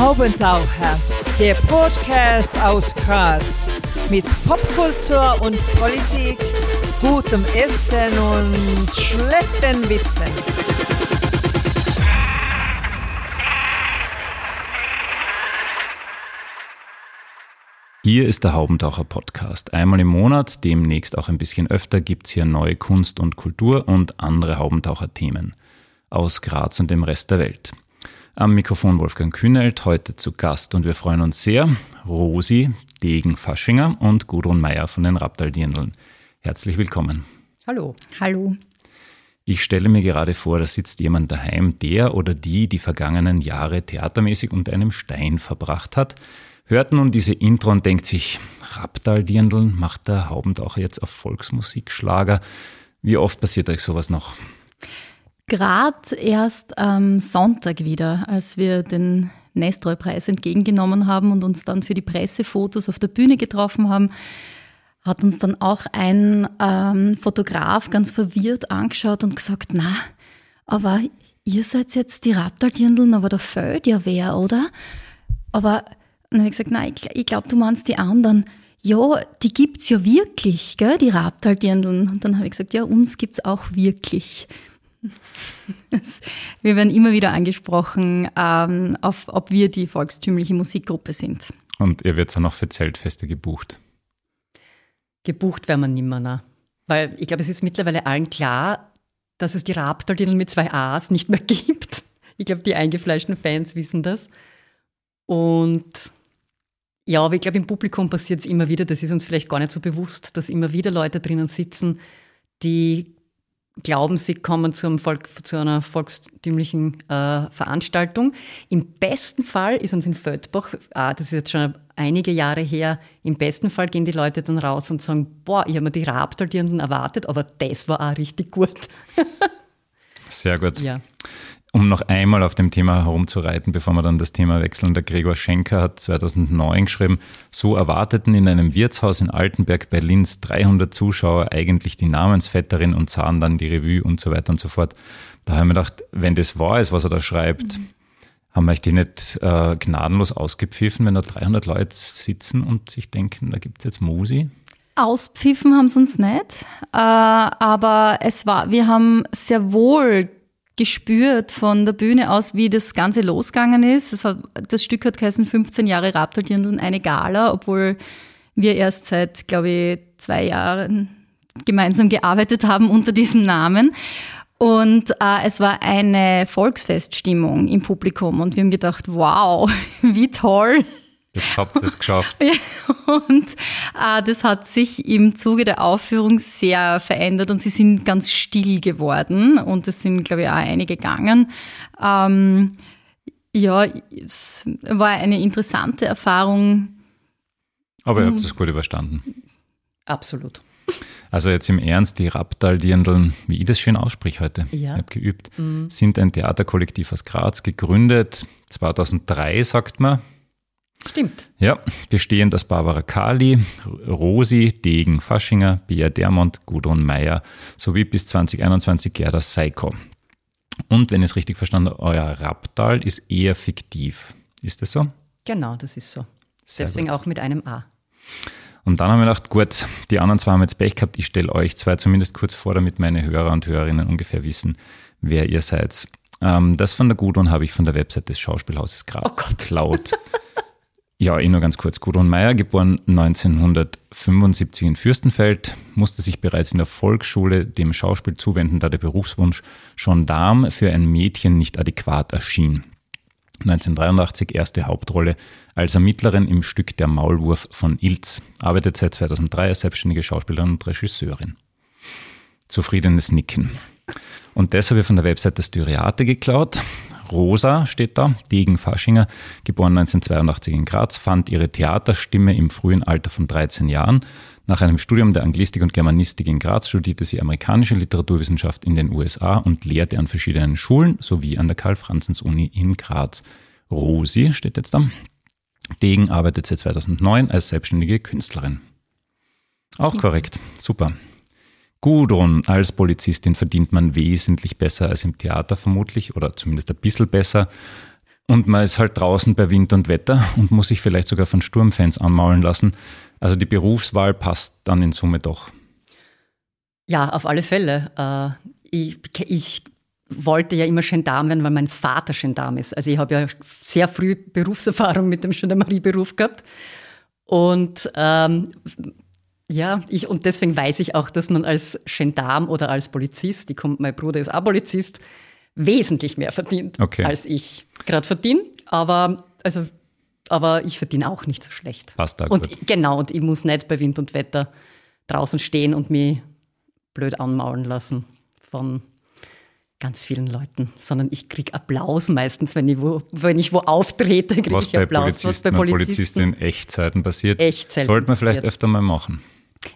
Haubentaucher, der Podcast aus Graz mit Popkultur und Politik, gutem Essen und schlechten Witzen. Hier ist der Haubentaucher Podcast. Einmal im Monat, demnächst auch ein bisschen öfter, gibt es hier neue Kunst und Kultur und andere Haubentaucher-Themen aus Graz und dem Rest der Welt. Am Mikrofon Wolfgang Kühnelt, heute zu Gast und wir freuen uns sehr. Rosi Degen-Faschinger und Gudrun Meyer von den Raptaldirndeln. Herzlich willkommen. Hallo. Hallo. Ich stelle mir gerade vor, da sitzt jemand daheim, der oder die die vergangenen Jahre theatermäßig unter einem Stein verbracht hat, hört nun diese Intro und denkt sich, Raptaldirndeln macht der Haubentaucher jetzt auf Volksmusikschlager. Wie oft passiert euch sowas noch? Gerade erst am Sonntag wieder, als wir den Nestroy-Preis entgegengenommen haben und uns dann für die Pressefotos auf der Bühne getroffen haben, hat uns dann auch ein ähm, Fotograf ganz verwirrt angeschaut und gesagt, na, aber ihr seid jetzt die Raptaldirndeln, aber da fehlt ja wer, oder? Aber dann habe ich gesagt, nein, ich, ich glaube, du meinst die anderen. Ja, die gibt's ja wirklich, gell, die Raptaldirndeln. Und dann habe ich gesagt, ja, uns gibt's auch wirklich. Wir werden immer wieder angesprochen, ähm, auf, ob wir die volkstümliche Musikgruppe sind. Und ihr werdet auch noch für Zeltfeste gebucht? Gebucht werden wir nimmer, ne? Weil ich glaube, es ist mittlerweile allen klar, dass es die Raptaldirndl mit zwei A's nicht mehr gibt. Ich glaube, die eingefleischten Fans wissen das. Und ja, aber ich glaube, im Publikum passiert es immer wieder, das ist uns vielleicht gar nicht so bewusst, dass immer wieder Leute drinnen sitzen, die glauben, sie kommen zu, Volk, zu einer volkstümlichen äh, Veranstaltung. Im besten Fall ist uns in Földbach, ah, das ist jetzt schon einige Jahre her, im besten Fall gehen die Leute dann raus und sagen, boah, ich habe mir die Raptaldirnden erwartet, aber das war auch richtig gut. Sehr gut. Ja um noch einmal auf dem Thema herumzureiten, bevor wir dann das Thema wechseln. Der Gregor Schenker hat 2009 geschrieben, so erwarteten in einem Wirtshaus in Altenberg Berlins 300 Zuschauer eigentlich die Namensvetterin und sahen dann die Revue und so weiter und so fort. Da haben wir gedacht, wenn das wahr ist, was er da schreibt, mhm. haben wir euch die nicht äh, gnadenlos ausgepfiffen, wenn da 300 Leute sitzen und sich denken, da gibt es jetzt Musi? Auspfiffen haben sie uns nicht, äh, aber es war, wir haben sehr wohl gespürt von der Bühne aus, wie das Ganze losgegangen ist. Das, hat, das Stück hat geheißen 15 Jahre Raptordirndl eine Gala, obwohl wir erst seit, glaube ich, zwei Jahren gemeinsam gearbeitet haben unter diesem Namen. Und äh, es war eine Volksfeststimmung im Publikum und wir haben gedacht, wow, wie toll, Jetzt habt ihr es geschafft. und äh, das hat sich im Zuge der Aufführung sehr verändert und sie sind ganz still geworden und es sind, glaube ich, auch einige gegangen. Ähm, ja, es war eine interessante Erfahrung. Aber ihr habt es gut überstanden. Absolut. Also jetzt im Ernst, die Raptal-Dirndeln, wie ich das schön ausspreche heute, ja. ich habe geübt, mhm. sind ein Theaterkollektiv aus Graz, gegründet 2003, sagt man. Stimmt. Ja, bestehend aus Barbara Kali, Rosi, Degen, Faschinger, Bea Dermont, Gudrun Meyer sowie bis 2021 Gerda Seiko. Und wenn ich es richtig verstanden habe, euer Raptal ist eher fiktiv. Ist das so? Genau, das ist so. Sehr Deswegen gut. auch mit einem A. Und dann haben wir gedacht, gut, die anderen zwei haben jetzt Pech gehabt, ich stelle euch zwei zumindest kurz vor, damit meine Hörer und Hörerinnen ungefähr wissen, wer ihr seid. Ähm, das von der Gudrun habe ich von der Website des Schauspielhauses Graz oh geklaut. Ja, ich nur ganz kurz. Gudrun Meyer, geboren 1975 in Fürstenfeld, musste sich bereits in der Volksschule dem Schauspiel zuwenden, da der Berufswunsch Gendarm für ein Mädchen nicht adäquat erschien. 1983 erste Hauptrolle als Ermittlerin im Stück Der Maulwurf von Ilz, arbeitet seit 2003 als selbstständige Schauspielerin und Regisseurin. Zufriedenes Nicken. Und das habe ich von der Website der Styriate geklaut. Rosa steht da, Degen Faschinger, geboren 1982 in Graz, fand ihre Theaterstimme im frühen Alter von 13 Jahren. Nach einem Studium der Anglistik und Germanistik in Graz studierte sie amerikanische Literaturwissenschaft in den USA und lehrte an verschiedenen Schulen sowie an der Karl-Franzens-Uni in Graz. Rosi steht jetzt da. Degen arbeitet seit 2009 als selbstständige Künstlerin. Auch korrekt. Super. Gudrun, als Polizistin verdient man wesentlich besser als im Theater vermutlich oder zumindest ein bisschen besser. und man ist halt draußen bei Wind und Wetter und muss sich vielleicht sogar von Sturmfans anmaulen lassen. Also die Berufswahl passt dann in Summe doch. Ja, auf alle Fälle. Äh, ich, ich wollte ja immer Gendarm werden, weil mein Vater Gendarm ist. Also ich habe ja sehr früh Berufserfahrung mit dem Gendarmerieberuf gehabt. Und ähm, ja, ich, und deswegen weiß ich auch, dass man als Gendarm oder als Polizist, die kommt, mein Bruder ist auch Polizist, wesentlich mehr verdient okay. als ich gerade verdiene. Aber, also, aber ich verdiene auch nicht so schlecht. Passt da und gut. genau, und ich muss nicht bei Wind und Wetter draußen stehen und mich blöd anmaulen lassen von ganz vielen Leuten, sondern ich kriege Applaus meistens, wenn ich wo, wenn ich wo auftrete, kriege ich Applaus. was bei Polizisten, Polizisten in Echtzeiten passiert. Echtzeiten Sollte man vielleicht öfter mal machen.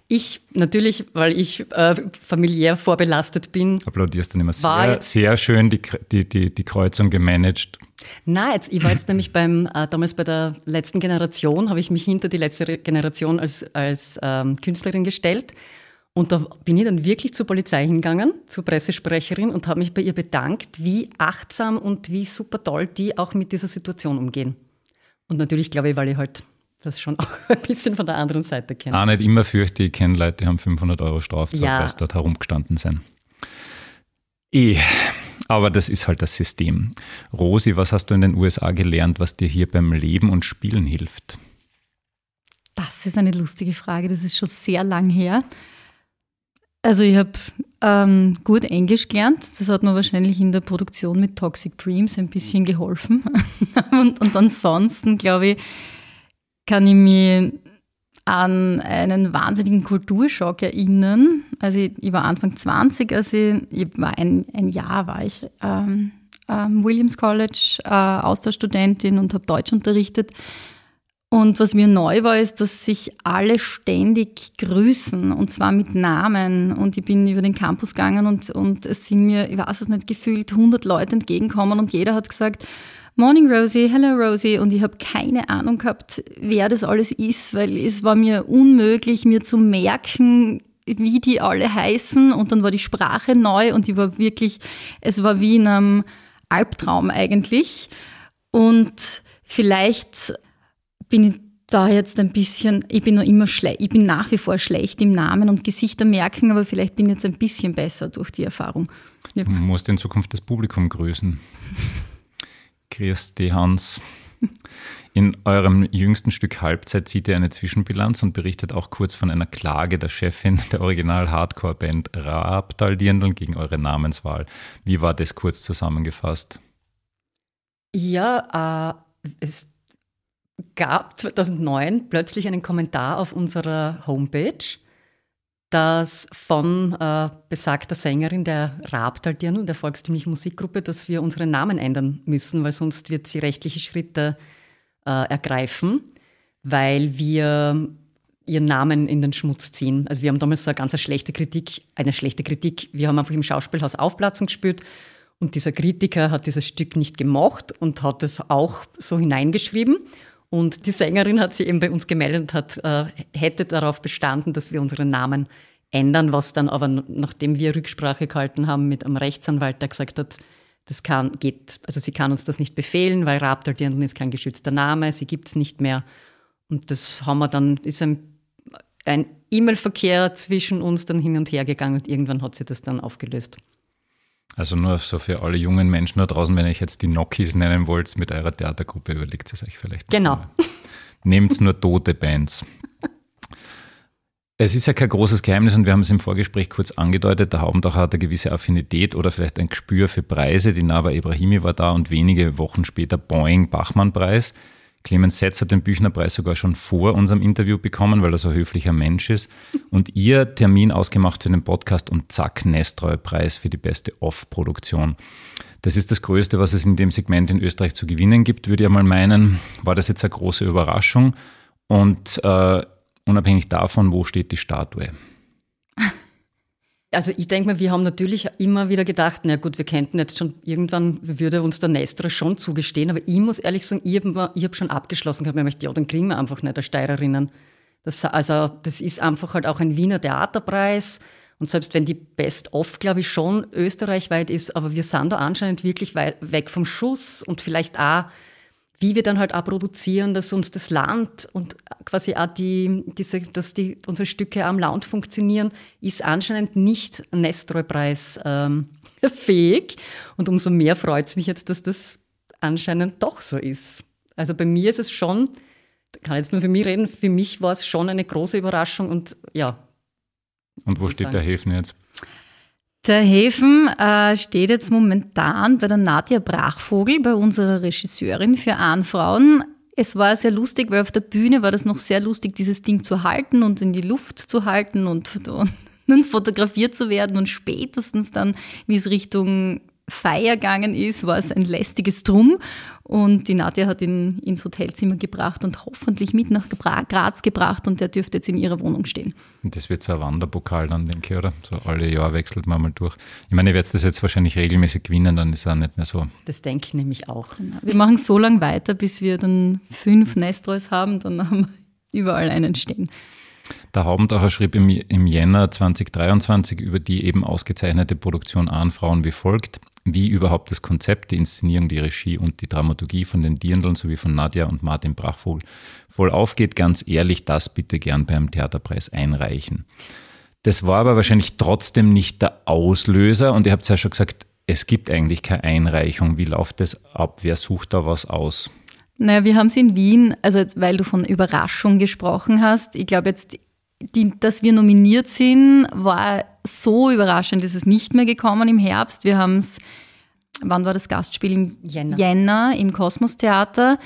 Ich natürlich, weil ich äh, familiär vorbelastet bin. Applaudierst du immer sehr, sehr schön die, die, die, die Kreuzung gemanagt. Na, jetzt, ich war jetzt nämlich beim, äh, damals bei der letzten Generation, habe ich mich hinter die letzte Generation als, als ähm, Künstlerin gestellt. Und da bin ich dann wirklich zur Polizei hingegangen, zur Pressesprecherin und habe mich bei ihr bedankt, wie achtsam und wie super toll die auch mit dieser Situation umgehen. Und natürlich glaube ich, weil ich halt das schon auch ein bisschen von der anderen Seite kennen. Auch nicht immer fürchte, ich kenne Leute, die haben 500 Euro Strafzahl, ja. weil sie dort herumgestanden sind. Eh, aber das ist halt das System. Rosi, was hast du in den USA gelernt, was dir hier beim Leben und Spielen hilft? Das ist eine lustige Frage, das ist schon sehr lang her. Also ich habe ähm, gut Englisch gelernt. Das hat mir wahrscheinlich in der Produktion mit Toxic Dreams ein bisschen geholfen. und, und ansonsten, glaube ich, kann ich mich an einen wahnsinnigen Kulturschock erinnern. Also ich, ich war Anfang 20, also ich, ich war ein, ein Jahr war ich ähm, ähm, Williams College äh, Austauschstudentin und habe Deutsch unterrichtet. Und was mir neu war, ist, dass sich alle ständig grüßen und zwar mit Namen. Und ich bin über den Campus gegangen und, und es sind mir, ich weiß es nicht, gefühlt 100 Leute entgegenkommen und jeder hat gesagt, Morning Rosie, hello Rosie. Und ich habe keine Ahnung gehabt, wer das alles ist, weil es war mir unmöglich, mir zu merken, wie die alle heißen. Und dann war die Sprache neu und die war wirklich, es war wie in einem Albtraum eigentlich. Und vielleicht bin ich da jetzt ein bisschen, ich bin noch immer schlecht, ich bin nach wie vor schlecht im Namen und Gesichter merken, aber vielleicht bin ich jetzt ein bisschen besser durch die Erfahrung. Ja. Du musst in Zukunft das Publikum grüßen. Christi Hans. In eurem jüngsten Stück Halbzeit zieht ihr eine Zwischenbilanz und berichtet auch kurz von einer Klage der Chefin der Original-Hardcore-Band Raabtal Dirndl gegen eure Namenswahl. Wie war das kurz zusammengefasst? Ja, äh, es gab 2009 plötzlich einen Kommentar auf unserer Homepage, dass von äh, besagter Sängerin der Rabtal Dirndl, der volkstümlichen Musikgruppe, dass wir unseren Namen ändern müssen, weil sonst wird sie rechtliche Schritte äh, ergreifen, weil wir ihren Namen in den Schmutz ziehen. Also wir haben damals so eine ganz schlechte Kritik, eine schlechte Kritik. Wir haben einfach im Schauspielhaus Aufplatzen gespürt und dieser Kritiker hat dieses Stück nicht gemocht und hat es auch so hineingeschrieben. Und die Sängerin hat sich eben bei uns gemeldet und hat, äh, hätte darauf bestanden, dass wir unseren Namen ändern, was dann aber, nachdem wir Rücksprache gehalten haben mit einem Rechtsanwalt, der gesagt hat, das kann, geht, also sie kann uns das nicht befehlen, weil Raptal Dirndl ist kein geschützter Name, sie gibt es nicht mehr. Und das haben wir dann, ist ein, ein E-Mail-Verkehr zwischen uns dann hin und her gegangen und irgendwann hat sie das dann aufgelöst. Also nur so für alle jungen Menschen da draußen, wenn ihr jetzt die Nokis nennen wollt mit eurer Theatergruppe, überlegt es euch vielleicht. Genau. Nehmt nur tote Bands. Es ist ja kein großes Geheimnis und wir haben es im Vorgespräch kurz angedeutet, der Haubendacher hat eine gewisse Affinität oder vielleicht ein Gespür für Preise. Die Nava Ibrahimi war da und wenige Wochen später Boeing-Bachmann-Preis. Clemens Setz hat den Büchnerpreis sogar schon vor unserem Interview bekommen, weil er so ein höflicher Mensch ist. Und ihr Termin ausgemacht für den Podcast und zack, Nestreu-Preis für die beste Off-Produktion. Das ist das Größte, was es in dem Segment in Österreich zu gewinnen gibt, würde ich mal meinen. War das jetzt eine große Überraschung? Und äh, unabhängig davon, wo steht die Statue? Also ich denke mal, wir haben natürlich immer wieder gedacht, na gut, wir könnten jetzt schon, irgendwann würde uns der Nestor schon zugestehen, aber ich muss ehrlich sagen, ich habe hab schon abgeschlossen gehabt, ich möchte, ja, dann kriegen wir einfach nicht der Steirerinnen. Das, also das ist einfach halt auch ein Wiener Theaterpreis Und selbst wenn die Best-of, glaube ich, schon österreichweit ist, aber wir sind da anscheinend wirklich weg vom Schuss und vielleicht auch, wie wir dann halt auch produzieren, dass uns das Land und quasi auch die, diese, dass die, unsere Stücke am Land funktionieren, ist anscheinend nicht Nestroy-Preis ähm, fähig. Und umso mehr freut es mich jetzt, dass das anscheinend doch so ist. Also bei mir ist es schon, kann jetzt nur für mich reden, für mich war es schon eine große Überraschung und ja. Und wo steht der Häfen jetzt? Der Häfen äh, steht jetzt momentan bei der Nadja Brachvogel, bei unserer Regisseurin für Ahnfrauen. Es war sehr lustig, weil auf der Bühne war das noch sehr lustig, dieses Ding zu halten und in die Luft zu halten und, und, und fotografiert zu werden. Und spätestens dann, wie es Richtung Feier gegangen ist, war es ein lästiges Drum. Und die Nadja hat ihn ins Hotelzimmer gebracht und hoffentlich mit nach Graz gebracht und der dürfte jetzt in ihrer Wohnung stehen. Und das wird so ein Wanderpokal dann, denke ich, oder? So alle Jahre wechselt man mal durch. Ich meine, ihr werdet das jetzt wahrscheinlich regelmäßig gewinnen, dann ist es auch nicht mehr so. Das denke ich nämlich auch. Genau. Wir machen so lange weiter, bis wir dann fünf Nestroys haben, dann haben wir überall einen stehen. Der Haubendacher schrieb im, im Jänner 2023 über die eben ausgezeichnete Produktion Ahnfrauen wie folgt wie überhaupt das Konzept, die Inszenierung, die Regie und die Dramaturgie von den Dirndln sowie von Nadja und Martin Brachvogel voll aufgeht. Ganz ehrlich, das bitte gern beim Theaterpreis einreichen. Das war aber wahrscheinlich trotzdem nicht der Auslöser und ihr habt es ja schon gesagt, es gibt eigentlich keine Einreichung. Wie läuft das ab? Wer sucht da was aus? Naja, wir haben es in Wien, also jetzt, weil du von Überraschung gesprochen hast, ich glaube jetzt, die, dass wir nominiert sind, war so überraschend, ist es nicht mehr gekommen im Herbst. Wir haben es, wann war das Gastspiel? Im Jänner, Jänner im Kosmos Theater.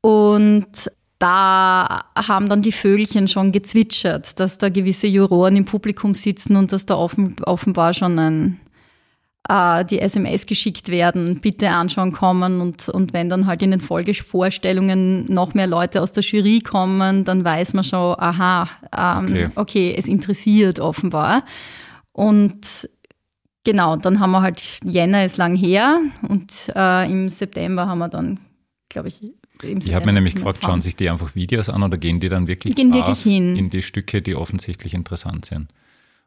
Und da haben dann die Vögelchen schon gezwitschert, dass da gewisse Juroren im Publikum sitzen und dass da offen, offenbar schon ein, äh, die SMS geschickt werden, bitte anschauen kommen und, und wenn dann halt in den Folgevorstellungen noch mehr Leute aus der Jury kommen, dann weiß man schon, aha, ähm, okay. okay, es interessiert offenbar. Und genau, dann haben wir halt, Jänner ist lang her und äh, im September haben wir dann, glaube ich, ich habe mir nämlich gefragt, schauen sich die einfach Videos an oder gehen die dann wirklich, die gehen wirklich hin. in die Stücke, die offensichtlich interessant sind?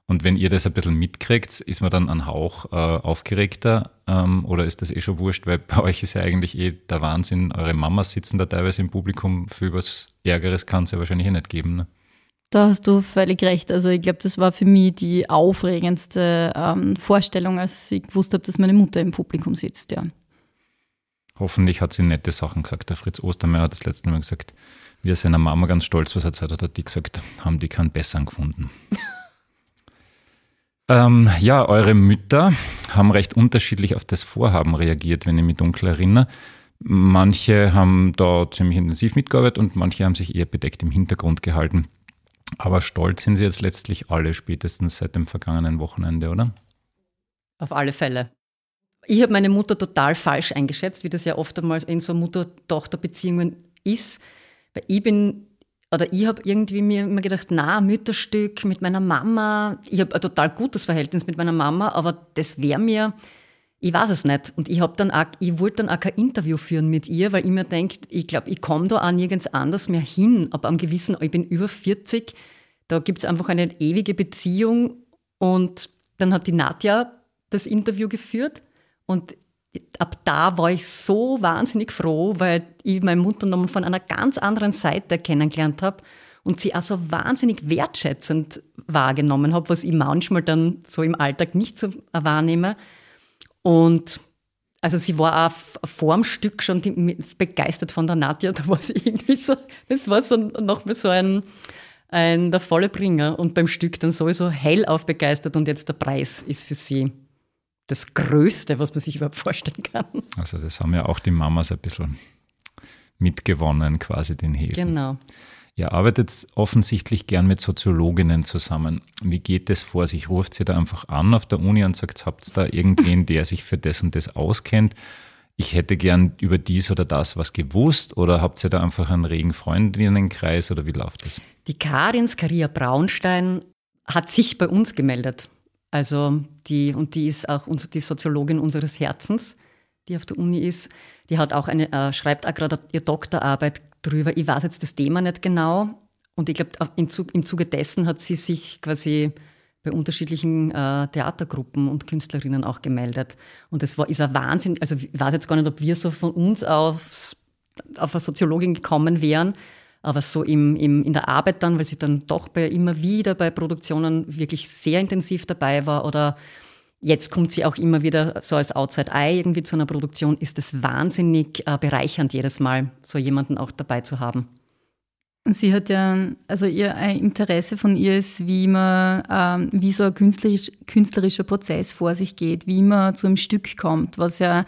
Und wenn ihr das ein bisschen mitkriegt, ist man dann ein Hauch äh, aufgeregter ähm, oder ist das eh schon wurscht, weil bei euch ist ja eigentlich eh der Wahnsinn, eure Mamas sitzen da teilweise im Publikum, für was Ärgeres kann es ja wahrscheinlich eh nicht geben. Ne? Da hast du völlig recht. Also ich glaube, das war für mich die aufregendste ähm, Vorstellung, als ich gewusst habe, dass meine Mutter im Publikum sitzt, ja. Hoffentlich hat sie nette Sachen gesagt. Der Fritz Ostermeier hat das letzte Mal gesagt, wir sind seiner Mama ganz stolz, was er gesagt hat, hat die gesagt, haben die keinen besseren gefunden. ähm, ja, eure Mütter haben recht unterschiedlich auf das Vorhaben reagiert, wenn ich mich dunkel erinnere. Manche haben da ziemlich intensiv mitgearbeitet und manche haben sich eher bedeckt im Hintergrund gehalten. Aber stolz sind sie jetzt letztlich alle, spätestens seit dem vergangenen Wochenende, oder? Auf alle Fälle. Ich habe meine Mutter total falsch eingeschätzt, wie das ja oftmals in so Mutter-Tochter-Beziehungen ist. Weil ich bin, oder ich habe irgendwie mir immer gedacht, na, Mütterstück mit meiner Mama. Ich habe ein total gutes Verhältnis mit meiner Mama, aber das wäre mir, ich weiß es nicht. Und ich, ich wollte dann auch kein Interview führen mit ihr, weil ich mir denke, ich glaube, ich komme da auch nirgends anders mehr hin. Aber am gewissen, ich bin über 40, da gibt es einfach eine ewige Beziehung. Und dann hat die Nadja das Interview geführt. Und ab da war ich so wahnsinnig froh, weil ich meine Mutter nochmal von einer ganz anderen Seite kennengelernt habe und sie auch so wahnsinnig wertschätzend wahrgenommen habe, was ich manchmal dann so im Alltag nicht so wahrnehme. Und also sie war auch vor dem Stück schon begeistert von der Nadja. Da war sie irgendwie so, das war so nochmal so ein, ein der volle Bringer. Und beim Stück dann sowieso hellauf begeistert und jetzt der Preis ist für sie das Größte, was man sich überhaupt vorstellen kann. Also das haben ja auch die Mamas ein bisschen mitgewonnen, quasi den Häfen. Genau. Ihr arbeitet offensichtlich gern mit Soziologinnen zusammen. Wie geht das vor sich? Ruft sie da einfach an auf der Uni und sagt, habt ihr da irgendwen, der sich für das und das auskennt? Ich hätte gern über dies oder das was gewusst oder habt ihr da einfach einen regen Freundinnenkreis oder wie läuft das? Die Karin Skaria Braunstein hat sich bei uns gemeldet. Also die, und die ist auch die Soziologin unseres Herzens, die auf der Uni ist. Die hat auch eine, äh, schreibt auch gerade ihre Doktorarbeit drüber. Ich weiß jetzt das Thema nicht genau. Und ich glaube, im Zuge dessen hat sie sich quasi bei unterschiedlichen äh, Theatergruppen und Künstlerinnen auch gemeldet. Und das war, ist ein Wahnsinn. Also ich weiß jetzt gar nicht, ob wir so von uns aufs, auf eine Soziologin gekommen wären, aber so im, im, in der Arbeit dann, weil sie dann doch bei, immer wieder bei Produktionen wirklich sehr intensiv dabei war oder Jetzt kommt sie auch immer wieder so als Outside Eye irgendwie zu einer Produktion. Ist es wahnsinnig äh, bereichernd, jedes Mal so jemanden auch dabei zu haben. Sie hat ja, also ihr ein Interesse von ihr ist, wie man, ähm, wie so ein künstlerisch, künstlerischer Prozess vor sich geht, wie man zu einem Stück kommt, was ja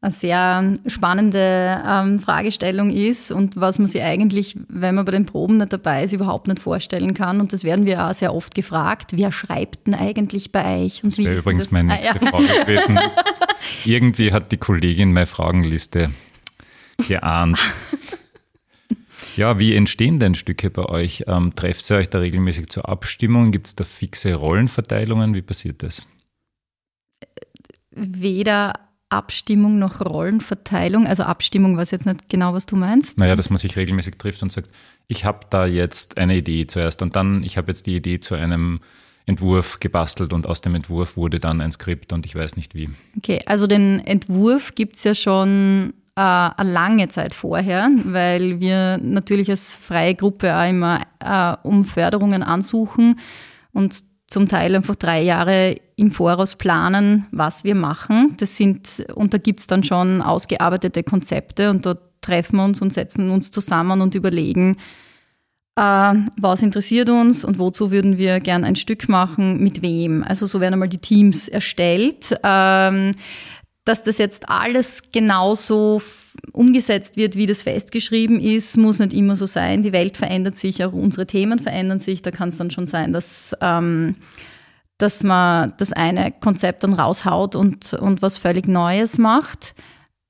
eine sehr spannende ähm, Fragestellung ist und was man sich eigentlich, wenn man bei den Proben nicht dabei ist, überhaupt nicht vorstellen kann. Und das werden wir auch sehr oft gefragt. Wer schreibt denn eigentlich bei euch? Und das wäre übrigens das? meine nächste ah, ja. Frage gewesen. Irgendwie hat die Kollegin meine Fragenliste geahnt. Ja, wie entstehen denn Stücke bei euch? Ähm, trefft ihr euch da regelmäßig zur Abstimmung? Gibt es da fixe Rollenverteilungen? Wie passiert das? Weder Abstimmung noch Rollenverteilung? Also Abstimmung, weiß jetzt nicht genau, was du meinst. Naja, dass man sich regelmäßig trifft und sagt, ich habe da jetzt eine Idee zuerst und dann, ich habe jetzt die Idee zu einem Entwurf gebastelt und aus dem Entwurf wurde dann ein Skript und ich weiß nicht wie. Okay, also den Entwurf gibt es ja schon äh, eine lange Zeit vorher, weil wir natürlich als freie Gruppe auch immer äh, um Förderungen ansuchen und zum Teil einfach drei Jahre im Voraus planen, was wir machen. Das sind, und da gibt's dann schon ausgearbeitete Konzepte und da treffen wir uns und setzen uns zusammen und überlegen, äh, was interessiert uns und wozu würden wir gern ein Stück machen, mit wem. Also so werden einmal die Teams erstellt. Ähm, dass das jetzt alles genauso umgesetzt wird, wie das festgeschrieben ist, muss nicht immer so sein. Die Welt verändert sich, auch unsere Themen verändern sich. Da kann es dann schon sein, dass, ähm, dass man das eine Konzept dann raushaut und, und was völlig Neues macht.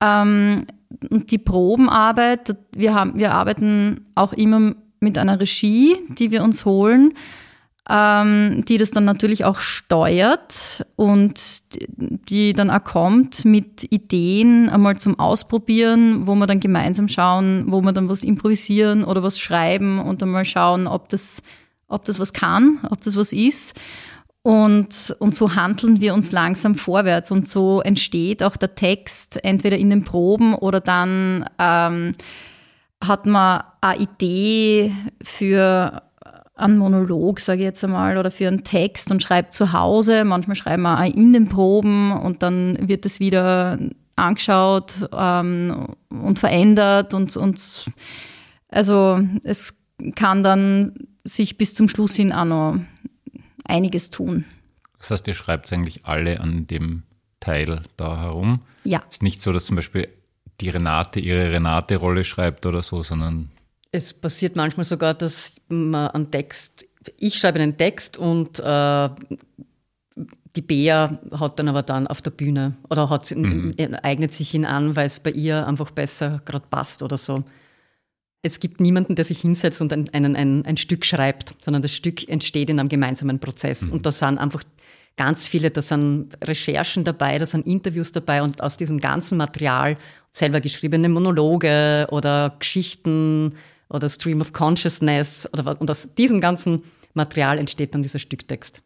Ähm, und die Probenarbeit, wir, haben, wir arbeiten auch immer mit einer Regie, die wir uns holen ähm, die das dann natürlich auch steuert und die dann auch kommt mit Ideen einmal zum Ausprobieren, wo wir dann gemeinsam schauen, wo wir dann was improvisieren oder was schreiben und dann mal schauen, ob das, ob das was kann, ob das was ist. Und, und so handeln wir uns langsam vorwärts und so entsteht auch der Text entweder in den Proben oder dann ähm, hat man eine Idee für einen Monolog, sage ich jetzt einmal, oder für einen Text und schreibt zu Hause. Manchmal schreiben wir auch in den Proben und dann wird es wieder angeschaut ähm, und verändert und, und also es kann dann sich bis zum Schluss hin auch noch einiges tun. Das heißt, ihr schreibt eigentlich alle an dem Teil da herum. Ja. Es ist nicht so, dass zum Beispiel die Renate ihre Renate-Rolle schreibt oder so, sondern es passiert manchmal sogar, dass man einen Text, ich schreibe einen Text und äh, die Bea hat dann aber dann auf der Bühne oder hat, mhm. eignet sich ihn an, weil es bei ihr einfach besser gerade passt oder so. Es gibt niemanden, der sich hinsetzt und ein, ein, ein, ein Stück schreibt, sondern das Stück entsteht in einem gemeinsamen Prozess. Mhm. Und da sind einfach ganz viele, da sind Recherchen dabei, da sind Interviews dabei und aus diesem ganzen Material selber geschriebene Monologe oder Geschichten, oder Stream of Consciousness oder was. Und aus diesem ganzen Material entsteht dann dieser Stücktext.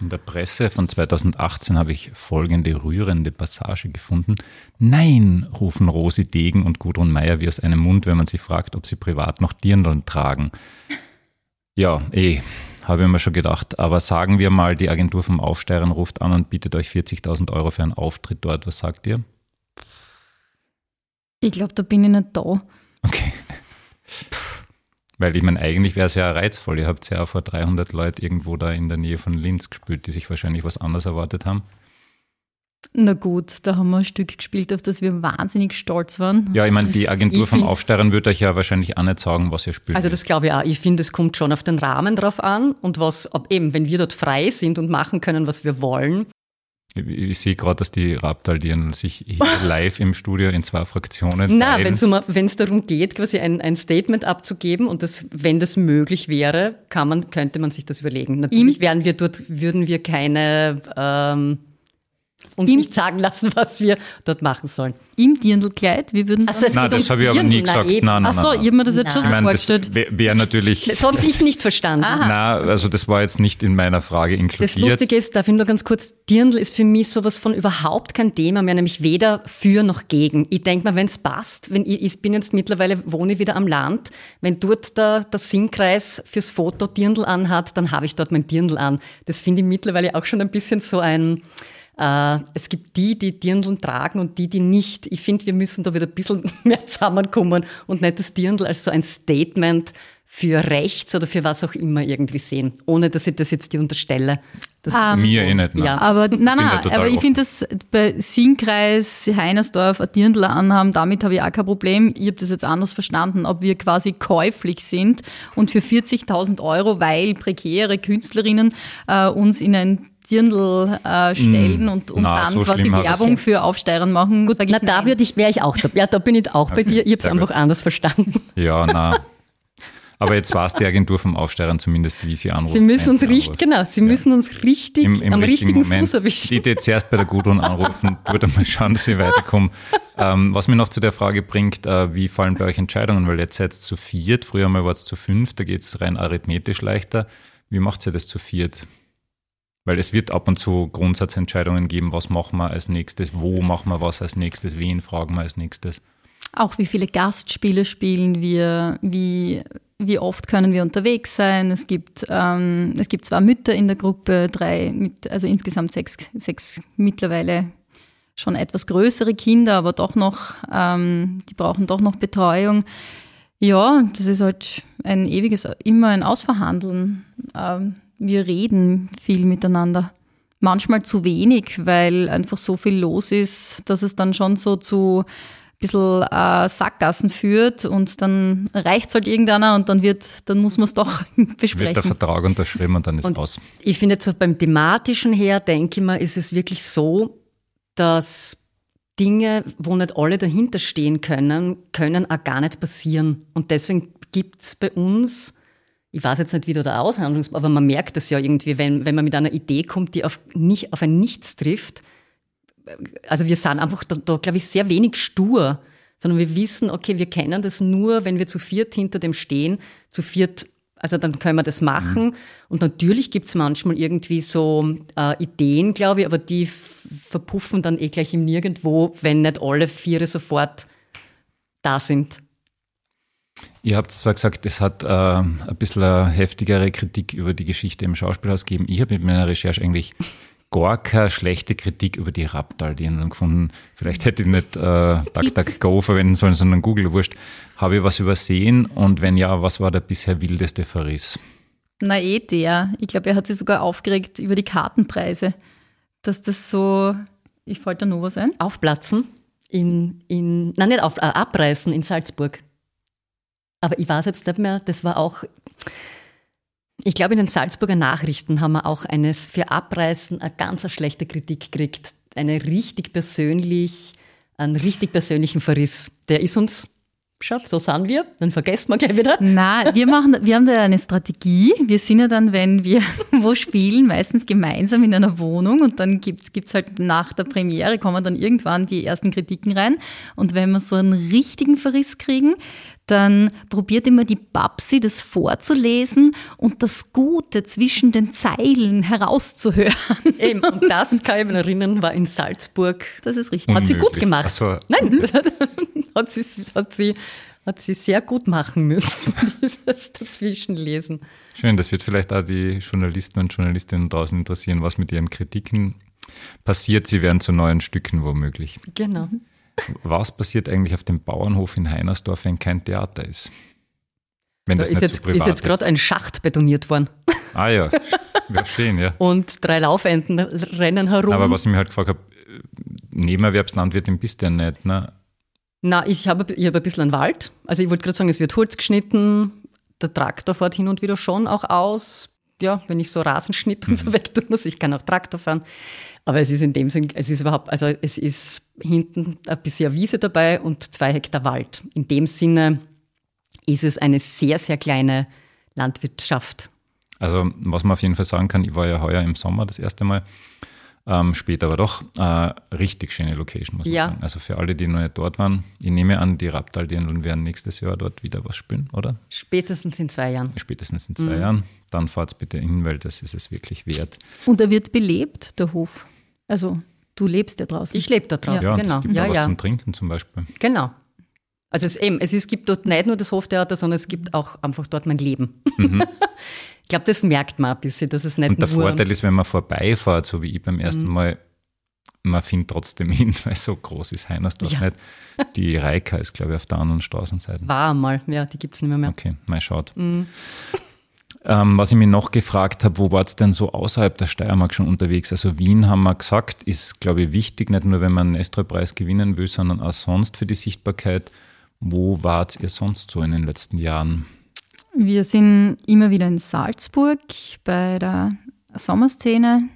In der Presse von 2018 habe ich folgende rührende Passage gefunden. Nein, rufen Rosi Degen und Gudrun Meyer wie aus einem Mund, wenn man sie fragt, ob sie privat noch Dirndln tragen. Ja, eh, habe ich mir schon gedacht. Aber sagen wir mal, die Agentur vom Aufsteigern ruft an und bietet euch 40.000 Euro für einen Auftritt dort. Was sagt ihr? Ich glaube, da bin ich nicht da. Okay. Weil ich meine, eigentlich wäre es ja reizvoll. Ihr habt ja vor 300 Leuten irgendwo da in der Nähe von Linz gespielt, die sich wahrscheinlich was anderes erwartet haben. Na gut, da haben wir ein Stück gespielt, auf das wir wahnsinnig stolz waren. Ja, ich meine, die Agentur ich vom Aufsteigern wird euch ja wahrscheinlich auch nicht sagen, was ihr spielt. Also das glaube ich auch. Ich finde, es kommt schon auf den Rahmen drauf an und was, ob eben, wenn wir dort frei sind und machen können, was wir wollen. Ich, ich sehe gerade, dass die Raptaldieren sich live im Studio in zwei Fraktionen Na, wenn es darum geht, quasi ein, ein Statement abzugeben und das, wenn das möglich wäre, kann man, könnte man sich das überlegen. Natürlich wären wir dort, würden wir keine ähm, und Im- nicht sagen lassen, was wir dort machen sollen. Im Dirndlkleid, wir würden. Also Nein, das habe ich aber nie gesagt. eben. Nein, nein, Ach so, nein, ich habe mir das jetzt schon so das vorgestellt. wäre wär natürlich. So habe ich nicht verstanden. Na, also das war jetzt nicht in meiner Frage inkludiert. Das Lustige ist, darf ich nur ganz kurz, Dirndl ist für mich sowas von überhaupt kein Thema mehr, nämlich weder für noch gegen. Ich denke mal, wenn es passt, wenn ich, ich bin jetzt mittlerweile, wohne ich wieder am Land, wenn dort der, der Singkreis fürs Foto Dirndl anhat, dann habe ich dort mein Dirndl an. Das finde ich mittlerweile auch schon ein bisschen so ein, äh, es gibt die, die Dirndl tragen und die, die nicht. Ich finde, wir müssen da wieder ein bisschen mehr zusammenkommen und nicht das Dirndl als so ein Statement für rechts oder für was auch immer irgendwie sehen. Ohne, dass ich das jetzt dir unterstelle. dass du das Mir eh nicht, nein. Ja. Aber nein, nein, aber ich finde das bei Singkreis, Heinersdorf, ein Dirndl anhaben, damit habe ich auch kein Problem. Ich habe das jetzt anders verstanden, ob wir quasi käuflich sind und für 40.000 Euro, weil prekäre Künstlerinnen äh, uns in ein Dirndl äh, stellen und, und na, dann so quasi Werbung für Aufsteigern machen. Gut, Na, da würde ich, wäre ich auch da. Ja, da bin ich auch bei dir. Ich habe es einfach gut. anders verstanden. Ja, na. Aber jetzt weiß die Agentur vom Aufsteigern zumindest, wie sie anrufen. Sie müssen uns richtig, genau, sie müssen uns richtig Im, im am richtigen, richtigen, Moment. Fuß erwischen. Die, die zuerst bei der Gudrun anrufen, würde mal schauen, dass sie weiterkommen. Ähm, was mir noch zu der Frage bringt, äh, wie fallen bei euch Entscheidungen? Weil jetzt seid ihr zu viert, früher mal war es zu fünf, da geht es rein arithmetisch leichter. Wie macht ihr das zu viert? Weil es wird ab und zu Grundsatzentscheidungen geben, was machen wir als nächstes, wo machen wir was als nächstes, wen fragen wir als nächstes. Auch wie viele Gastspiele spielen wir, wie, wie oft können wir unterwegs sein. Es gibt, ähm, es gibt zwei Mütter in der Gruppe, drei, mit, also insgesamt sechs, sechs mittlerweile schon etwas größere Kinder, aber doch noch, ähm, die brauchen doch noch Betreuung. Ja, das ist halt ein ewiges, immer ein Ausverhandeln. Ähm, wir reden viel miteinander. Manchmal zu wenig, weil einfach so viel los ist, dass es dann schon so zu ein bisschen äh, Sackgassen führt und dann reicht es halt irgendeiner und dann wird, dann muss man es doch Wird der besprechen. Vertrag unterschrieben und dann ist Und aus. ich finde jetzt so beim thematischen her, denke ich mal, ist es wirklich so, dass Dinge, wo nicht alle dahinter stehen können, können auch gar nicht passieren. Und deswegen gibt es bei uns, ich weiß jetzt nicht, wie da der aber man merkt es ja irgendwie, wenn, wenn man mit einer Idee kommt, die auf, nicht, auf ein Nichts trifft. Also wir sind einfach da, da glaube ich, sehr wenig stur, sondern wir wissen, okay, wir kennen das nur, wenn wir zu viert hinter dem stehen, zu viert also dann können wir das machen. Und natürlich gibt es manchmal irgendwie so äh, Ideen, glaube ich, aber die verpuffen dann eh gleich im Nirgendwo, wenn nicht alle Viere sofort da sind. Ihr habt zwar gesagt, es hat äh, ein bisschen eine heftigere Kritik über die Geschichte im Schauspielhaus gegeben. Ich habe mit meiner Recherche eigentlich gar keine schlechte Kritik über die Raptal dirndl gefunden. Vielleicht hätte ich nicht äh, DuckDuckGo verwenden sollen, sondern Google, wurscht. Habe ich was übersehen? Und wenn ja, was war der bisher wildeste Verriss? Na eh der. Ich glaube, er hat sich sogar aufgeregt über die Kartenpreise. Dass das so, ich fällt da noch was ein? Aufplatzen in, in nein, nicht auf, äh, abreißen in Salzburg. Aber ich weiß jetzt nicht mehr, das war auch, ich glaube, in den Salzburger Nachrichten haben wir auch eines für Abreißen eine ganz schlechte Kritik gekriegt. Eine richtig persönlich, einen richtig persönlichen Verriss. Der ist uns, schau, so sind wir, dann vergessen wir gleich wieder. Na, wir machen, wir haben da eine Strategie. Wir sind ja dann, wenn wir wo spielen, meistens gemeinsam in einer Wohnung und dann gibt's gibt's halt nach der Premiere kommen dann irgendwann die ersten Kritiken rein. Und wenn wir so einen richtigen Verriss kriegen, dann probiert immer die Babsi, das vorzulesen und das Gute zwischen den Zeilen herauszuhören. Eben, und das kann ich mich erinnern, war in Salzburg. Das ist richtig. Hat sie gut Unmöglich. gemacht. Ach so. Nein, das hat, hat, sie, hat, sie, hat sie sehr gut machen müssen, dieses Dazwischenlesen. Schön, das wird vielleicht auch die Journalisten und Journalistinnen draußen interessieren, was mit ihren Kritiken passiert. Sie werden zu neuen Stücken womöglich. Genau. Was passiert eigentlich auf dem Bauernhof in Heinersdorf, wenn kein Theater ist? Wenn Da das ist nicht jetzt, so ist jetzt gerade ein Schacht betoniert worden Ah ja, wäre schön, ja. und drei Laufenden rennen herum. Aber was ich mir halt gefragt habe, Nebenerwerbslandwirtin bist du ja nicht, ne? Na, ich habe ich hab ein bisschen einen Wald. Also ich wollte gerade sagen, es wird Holz geschnitten, der Traktor fährt hin und wieder schon auch aus. Ja, wenn ich so Rasenschnitt und so weg tun muss, ich kann auch Traktor fahren. Aber es ist in dem Sinn, es ist überhaupt, also es ist hinten ein bisschen Wiese dabei und zwei Hektar Wald. In dem Sinne ist es eine sehr, sehr kleine Landwirtschaft. Also, was man auf jeden Fall sagen kann, ich war ja heuer im Sommer das erste Mal Ähm, später aber doch äh, richtig schöne Location, muss man Ja. sagen. Also für alle, die noch nicht dort waren, ich nehme an, die Raptaldirndln werden nächstes Jahr dort wieder was spielen, oder? Spätestens in zwei Jahren. Spätestens in Mhm. zwei Jahren. Dann fahrt bitte hin, weil das ist es wirklich wert. Und er wird belebt, der Hof. Also du lebst ja draußen. Ich lebe da draußen, Ja, genau. es gibt Ja, was ja, zum Trinken zum Beispiel. genau. Also es, eben, es, ist, es gibt dort nicht nur das Hoftheater, sondern es gibt auch einfach dort mein Leben. ich glaube, das merkt man ein bisschen, dass es nicht Und der nur... Vorteil ist, wenn man vorbeifährt, so wie ich beim ersten Mhm. Mal, man findet trotzdem hin, weil so groß ist Heinersdorf Ja. nicht. Die Reika ist, glaube ich, auf der anderen Straßenseite. war einmal, ja, die gibt es nicht mehr. mehr. Okay, mal schaut. Mhm. Ähm, was ich mich noch gefragt habe, wo war es denn so außerhalb der Steiermark schon unterwegs? Also Wien, haben wir gesagt, ist, glaube ich, wichtig, nicht nur, wenn man einen Nestroy-Preis gewinnen will, sondern auch sonst für die Sichtbarkeit. Wo wart ihr sonst so in den letzten Jahren? Wir sind immer wieder in Salzburg bei der Sommerszene.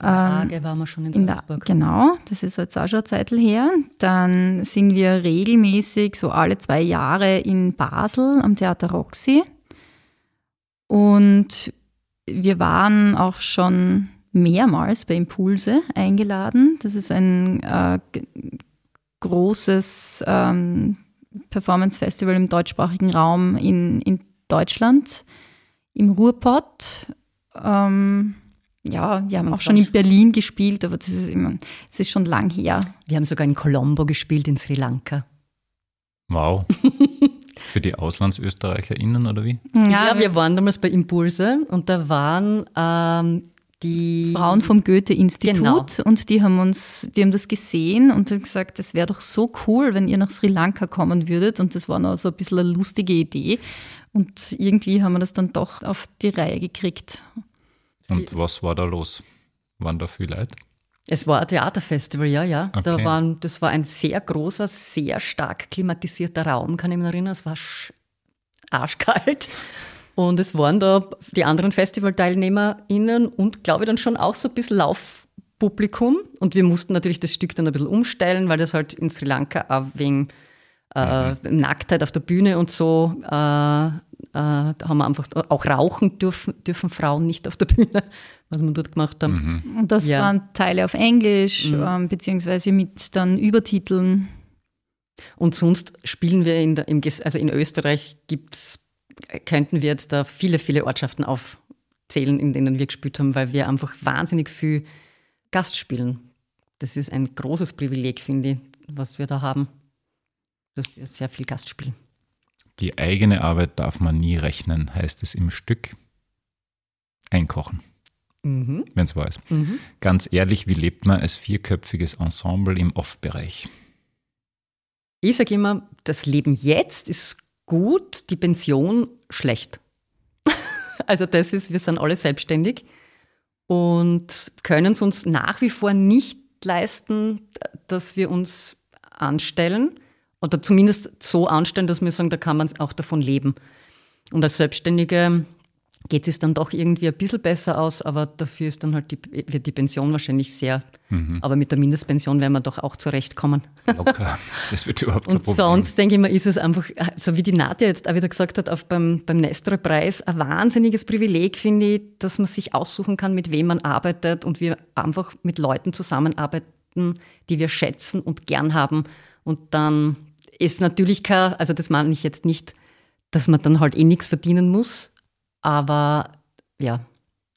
Tage waren wir schon in In der, Salzburg. genau, das ist jetzt auch schon eine Zeit her. Dann sind wir regelmäßig so alle zwei Jahre in Basel am Theater Roxy. Und wir waren auch schon mehrmals bei Impulse eingeladen. Das ist ein äh, großes ähm, Performance-Festival im deutschsprachigen Raum in, in Deutschland, im Ruhrpott. Ähm, ja, wir haben auch schon in Berlin gespielt, aber das ist immer, das ist schon lang her. Wir haben sogar in Colombo gespielt, in Sri Lanka. Wow. für die AuslandsösterreicherInnen oder wie? Ja, wir waren damals bei Impulse und da waren ähm, die Frauen vom Goethe-Institut Genau. und die haben uns, die haben das gesehen und haben gesagt, das wäre doch so cool, wenn ihr nach Sri Lanka kommen würdet. Und das war noch so ein bisschen eine lustige Idee. Und irgendwie haben wir das dann doch auf die Reihe gekriegt. Und was war da los? Waren da viele Leute? Es war ein Theaterfestival, ja, ja. Da Okay. waren, das war ein sehr großer, sehr stark klimatisierter Raum, kann ich mich erinnern. Es war sch- arschkalt. Und es waren da die anderen FestivalteilnehmerInnen und glaube ich dann schon auch so ein bisschen Laufpublikum. Und wir mussten natürlich das Stück dann ein bisschen umstellen, weil das halt in Sri Lanka auch wegen äh, Nacktheit auf der Bühne und so, äh, äh, da haben wir einfach auch rauchen dürfen, dürfen Frauen nicht auf der Bühne, was wir dort gemacht haben. Und das Ja. waren Teile auf Englisch, ähm, beziehungsweise mit dann Übertiteln. Und sonst spielen wir in, der, im, also in Österreich gibt's, könnten wir jetzt da viele, viele Ortschaften aufzählen, in denen wir gespielt haben, weil wir einfach wahnsinnig viel Gast spielen. Das ist ein großes Privileg, finde ich, was wir da haben, dass wir sehr viel Gast spielen. Die eigene Arbeit darf man nie rechnen, heißt es im Stück. Einkochen, Mhm. wenn es wahr ist. Mhm. Ganz ehrlich, wie lebt man als vierköpfiges Ensemble im Off-Bereich? Ich sage immer, das Leben jetzt ist gut, die Pension schlecht. also das ist, wir sind alle selbstständig und können es uns nach wie vor nicht leisten, dass wir uns anstellen oder zumindest so anstellen, dass wir sagen, da kann man auch davon leben. Und als Selbstständige geht es dann doch irgendwie ein bisschen besser aus, aber dafür ist dann halt die, wird die Pension wahrscheinlich sehr, aber mit der Mindestpension werden wir doch auch zurechtkommen. Locker. Das wird überhaupt kein Und Problem. sonst denke ich mir, ist es einfach, so wie die Nadja jetzt auch wieder gesagt hat, auf beim, beim Nestroy-Preis, ein wahnsinniges Privileg, finde ich, dass man sich aussuchen kann, mit wem man arbeitet und wir einfach mit Leuten zusammenarbeiten, die wir schätzen und gern haben. Und dann ist natürlich kein, also das meine ich jetzt nicht, dass man dann halt eh nichts verdienen muss, aber ja,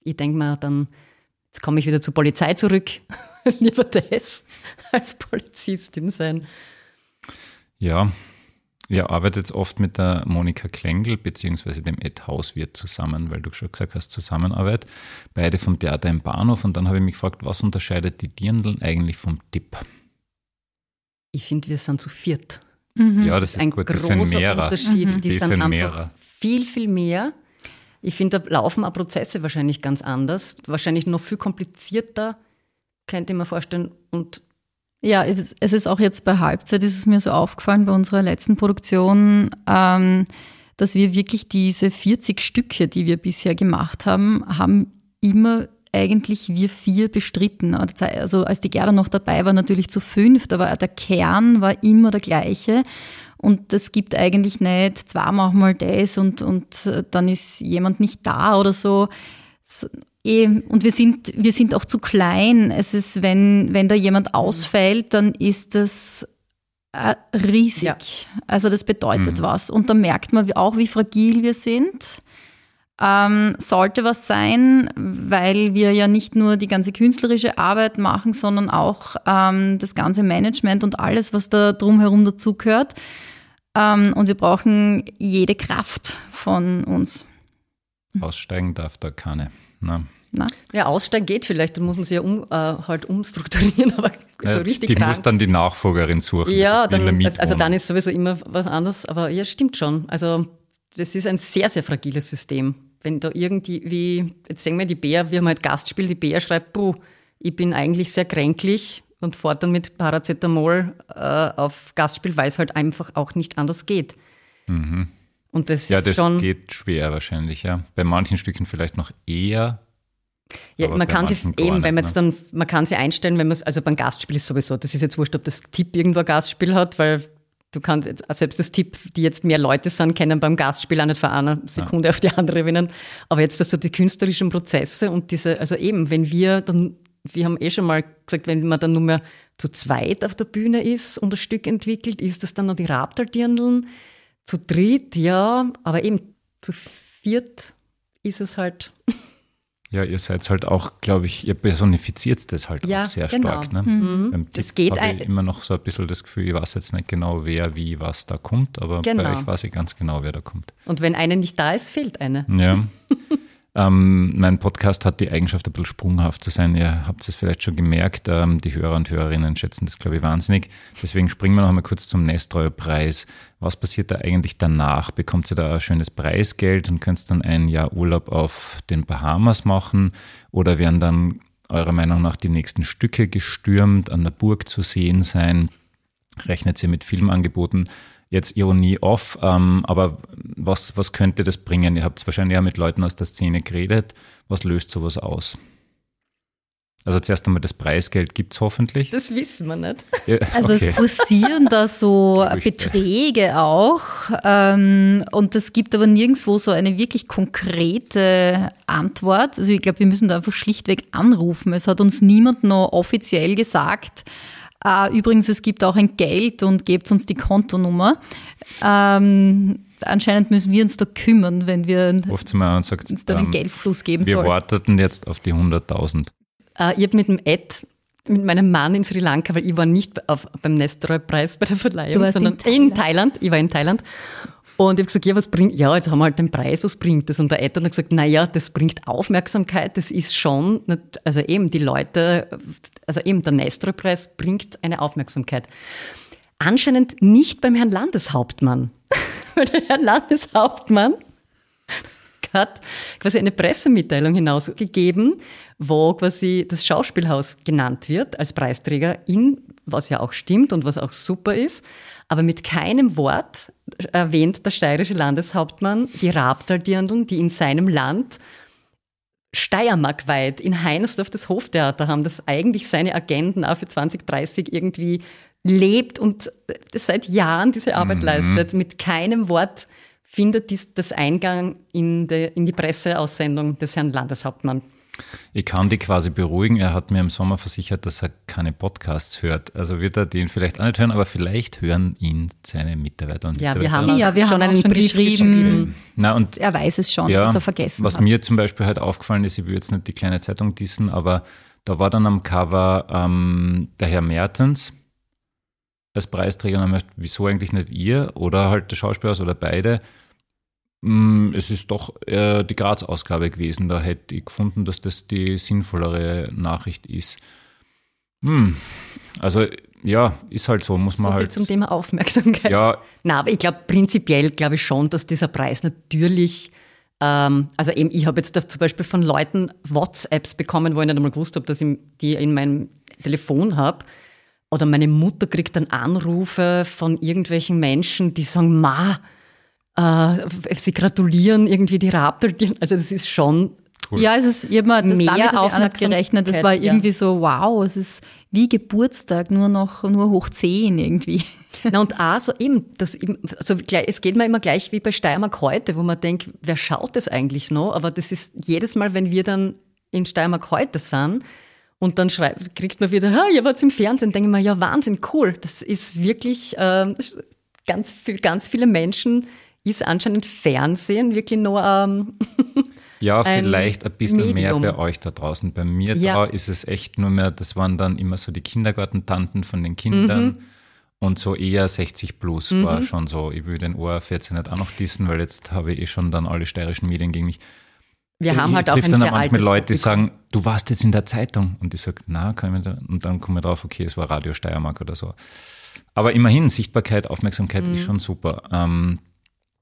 ich denke mir dann, jetzt komme ich wieder zur Polizei zurück, lieber das als Polizistin sein. Ja, ihr arbeitet oft mit der Monika Klengel beziehungsweise dem Ed Hauswirt zusammen, weil du schon gesagt hast, Zusammenarbeit. Beide vom Theater im Bahnhof. Und dann habe ich mich gefragt, was unterscheidet die Dirndl eigentlich vom Tipp? Ich finde, wir sind zu viert. Ja, das ist ein gut. Das großer sind mehrer. Unterschied. Mhm. Die, Die sind, sind einfach mehrer. viel, viel mehr. Ich finde, da laufen auch Prozesse wahrscheinlich ganz anders. Wahrscheinlich noch viel komplizierter, könnte ich mir vorstellen. Und Ja, es es ist auch jetzt bei Halbzeit, ist es mir so aufgefallen bei unserer letzten Produktion, ähm, dass wir wirklich diese 40 Stücke, die wir bisher gemacht haben, haben immer eigentlich wir vier bestritten. Also als die Gerda noch dabei war, natürlich zu fünft, aber der Kern war immer der gleiche. Und es gibt eigentlich nicht, zwar machen wir das und, und dann ist jemand nicht da oder so. Eh, und wir sind, wir sind auch zu klein. Es ist, wenn, wenn da jemand ausfällt, dann ist das äh, riesig. Ja. Also das bedeutet Mhm. was. Und da merkt man auch, wie fragil wir sind. Ähm, sollte was sein, weil wir ja nicht nur die ganze künstlerische Arbeit machen, sondern auch ähm, das ganze Management und alles, was da drumherum dazugehört. Ähm, und wir brauchen jede Kraft von uns. Aussteigen darf da keine. Na. Na? Ja, aussteigen geht vielleicht, dann muss man sich ja um, äh, halt umstrukturieren, aber so Ja, richtig die krank. muss dann die Nachfolgerin suchen. Ja, dann, also dann ist sowieso immer was anderes, aber ja, stimmt schon. Also das ist ein sehr, sehr fragiles System. Wenn da irgendwie, wie, jetzt sagen wir die Bär, wir haben halt Gastspiel, die Bär schreibt, puh, ich bin eigentlich sehr kränklich und fährt dann mit Paracetamol äh, auf Gastspiel, weil es halt einfach auch nicht anders geht. Und das Mhm. Ja, ist das schon, geht schwer wahrscheinlich, ja. Bei manchen Stücken vielleicht noch eher. Ja, man kann gar eben, wenn man nicht, jetzt dann, man kann sie einstellen, wenn man also beim Gastspiel ist sowieso, das ist jetzt wurscht, ob das Tipp irgendwo ein Gastspiel hat, weil du kannst jetzt, selbst das Tipp, die jetzt mehr Leute sind, können beim Gastspiel auch nicht von einer Sekunde auf die andere gewinnen. Aber jetzt das so die künstlerischen Prozesse und diese, also eben, wenn wir dann, wir haben eh schon mal gesagt, wenn man dann nur mehr zu zweit auf der Bühne ist und ein Stück entwickelt, ist das dann noch die Raptordirndeln? Zu dritt, ja, aber eben zu viert ist es halt Ja, ihr seid halt auch, glaube ich, ihr personifiziert das halt Ja, auch sehr genau. stark. Ne? Beim Das Tipp geht habe ich immer noch so ein bisschen das Gefühl, ich weiß jetzt nicht genau, wer, wie, was da kommt, aber Genau. bei euch weiß ich ganz genau, wer da kommt. Und wenn eine nicht da ist, fehlt eine. Ja. ähm, mein Podcast hat die Eigenschaft, ein bisschen sprunghaft zu sein. Ihr habt es vielleicht schon gemerkt. Ähm, die Hörer und Hörerinnen schätzen das, glaube ich, wahnsinnig. Deswegen springen wir noch einmal kurz zum Nestreuer-Preis. Was passiert da eigentlich danach? Bekommt ihr da ein schönes Preisgeld und könnt dann ein Jahr Urlaub auf den Bahamas machen? Oder werden dann eurer Meinung nach die nächsten Stücke gestürmt, an der Burg zu sehen sein? Rechnet ihr mit Filmangeboten? Jetzt Ironie off, ähm, aber was, was könnte das bringen? Ihr habt wahrscheinlich ja mit Leuten aus der Szene geredet. Was löst sowas aus? Also zuerst einmal das Preisgeld gibt es hoffentlich. Das wissen wir nicht. Ja, Also okay. es kursieren da so. Beträge auch ähm, und es gibt aber nirgendwo so eine wirklich konkrete Antwort. Also ich glaube, wir müssen da einfach schlichtweg anrufen. Es hat uns niemand noch offiziell gesagt. Äh, übrigens, es gibt auch ein Geld und gebt uns die Kontonummer. Ähm, anscheinend müssen wir uns da kümmern, wenn wir mal an und sagt, uns da einen ähm, Geldfluss geben wir sollen. warteten jetzt auf die 100.000. Äh, ich habe mit dem Ed, mit meinem Mann in Sri Lanka, weil ich war nicht auf, beim Nestroy-Preis bei der Verleihung, Du warst sondern in in Thailand. Ich war in Thailand. Und ich habe gesagt, ja, was bringt, ja, jetzt haben wir halt den Preis, was bringt das? Und der Ed hat gesagt, na ja, das bringt Aufmerksamkeit, das ist schon, also eben die Leute, also eben der Nestroy-Preis bringt eine Aufmerksamkeit. Anscheinend nicht beim Herrn Landeshauptmann. Weil der Herr Landeshauptmann hat quasi eine Pressemitteilung hinausgegeben, wo quasi das Schauspielhaus genannt wird als Preisträger in, was ja auch stimmt und was auch super ist, aber mit keinem Wort erwähnt der steirische Landeshauptmann die Rabtaldirndeln, die in seinem Land steiermarkweit in Heinersdorf das Hoftheater haben, das eigentlich seine Agenden auch für 2030 irgendwie lebt und seit Jahren diese Arbeit leistet. Mit keinem Wort findet dies das Eingang in, de, in die Presseaussendung des Herrn Landeshauptmann. Ich kann die quasi beruhigen. Er hat mir im Sommer versichert, dass er keine Podcasts hört. Also wird er den vielleicht auch nicht hören, aber vielleicht hören ihn seine Mitarbeiter und Ja, wir Mitarbeiter. haben, Ja, wir schon haben einen schon Brief geschrieben. geschrieben. Na, und Er weiß es schon, ja, dass er vergessen was hat. mir zum Beispiel halt aufgefallen ist, ich will jetzt nicht die kleine Zeitung dissen, aber da war dann am Cover ähm, der Herr Mertens als Preisträger und dann wieso eigentlich nicht ihr oder halt der Schauspieler oder beide. Mm, Es ist doch äh, die Graz-Ausgabe gewesen. Da hätte ich gefunden, dass das die sinnvollere Nachricht ist. Hm. Also ja, ist halt so, muss So man viel halt. zum Thema Aufmerksamkeit. Ja, Na, aber ich glaube, prinzipiell glaube ich schon, dass dieser Preis natürlich, ähm, also eben, ich habe jetzt da zum Beispiel von Leuten WhatsApps bekommen, wo ich nicht einmal gewusst habe, dass ich die in meinem Telefon habe. Oder meine Mutter kriegt dann Anrufe von irgendwelchen Menschen, die sagen, Ma, äh, sie gratulieren irgendwie die Raptor. Also das ist schon, Ja, es ist, ich habe mir das Mehr damit Aufmerksamkeit, gerechnet. Das war ja. irgendwie so, wow, es ist wie Geburtstag, nur noch, nur hoch 10 irgendwie. Na und auch so eben, das, eben- also gleich, es geht mir immer gleich wie bei Steiermark heute, wo man denkt, wer schaut das eigentlich noch? Aber das ist jedes Mal, wenn wir dann in Steiermark heute sind. Und dann schreibt, kriegt man wieder, ha, ihr wart im Fernsehen, denke ich mir, ja, Wahnsinn, cool. Das ist wirklich, äh, ganz, viel, ganz viele Menschen ist anscheinend Fernsehen wirklich nur ähm, Ja, ein vielleicht ein bisschen Medium. mehr bei euch da draußen. Bei mir Ja. da ist es echt nur mehr, das waren dann immer so die Kindergartentanten von den Kindern. Mhm. Und so eher 60 plus war schon so, ich will den ORF14 nicht auch noch dissen, weil jetzt habe ich eh schon dann alle steirischen Medien gegen mich. wir haben ich halt auch ein dann sehr manchmal Leute, die sagen, du warst jetzt in der Zeitung. Und ich sage, na, kann ich mir da, und dann komme ich drauf, okay, es war Radio Steiermark oder so. Aber immerhin, Sichtbarkeit, Aufmerksamkeit Mhm. ist schon super. Ähm,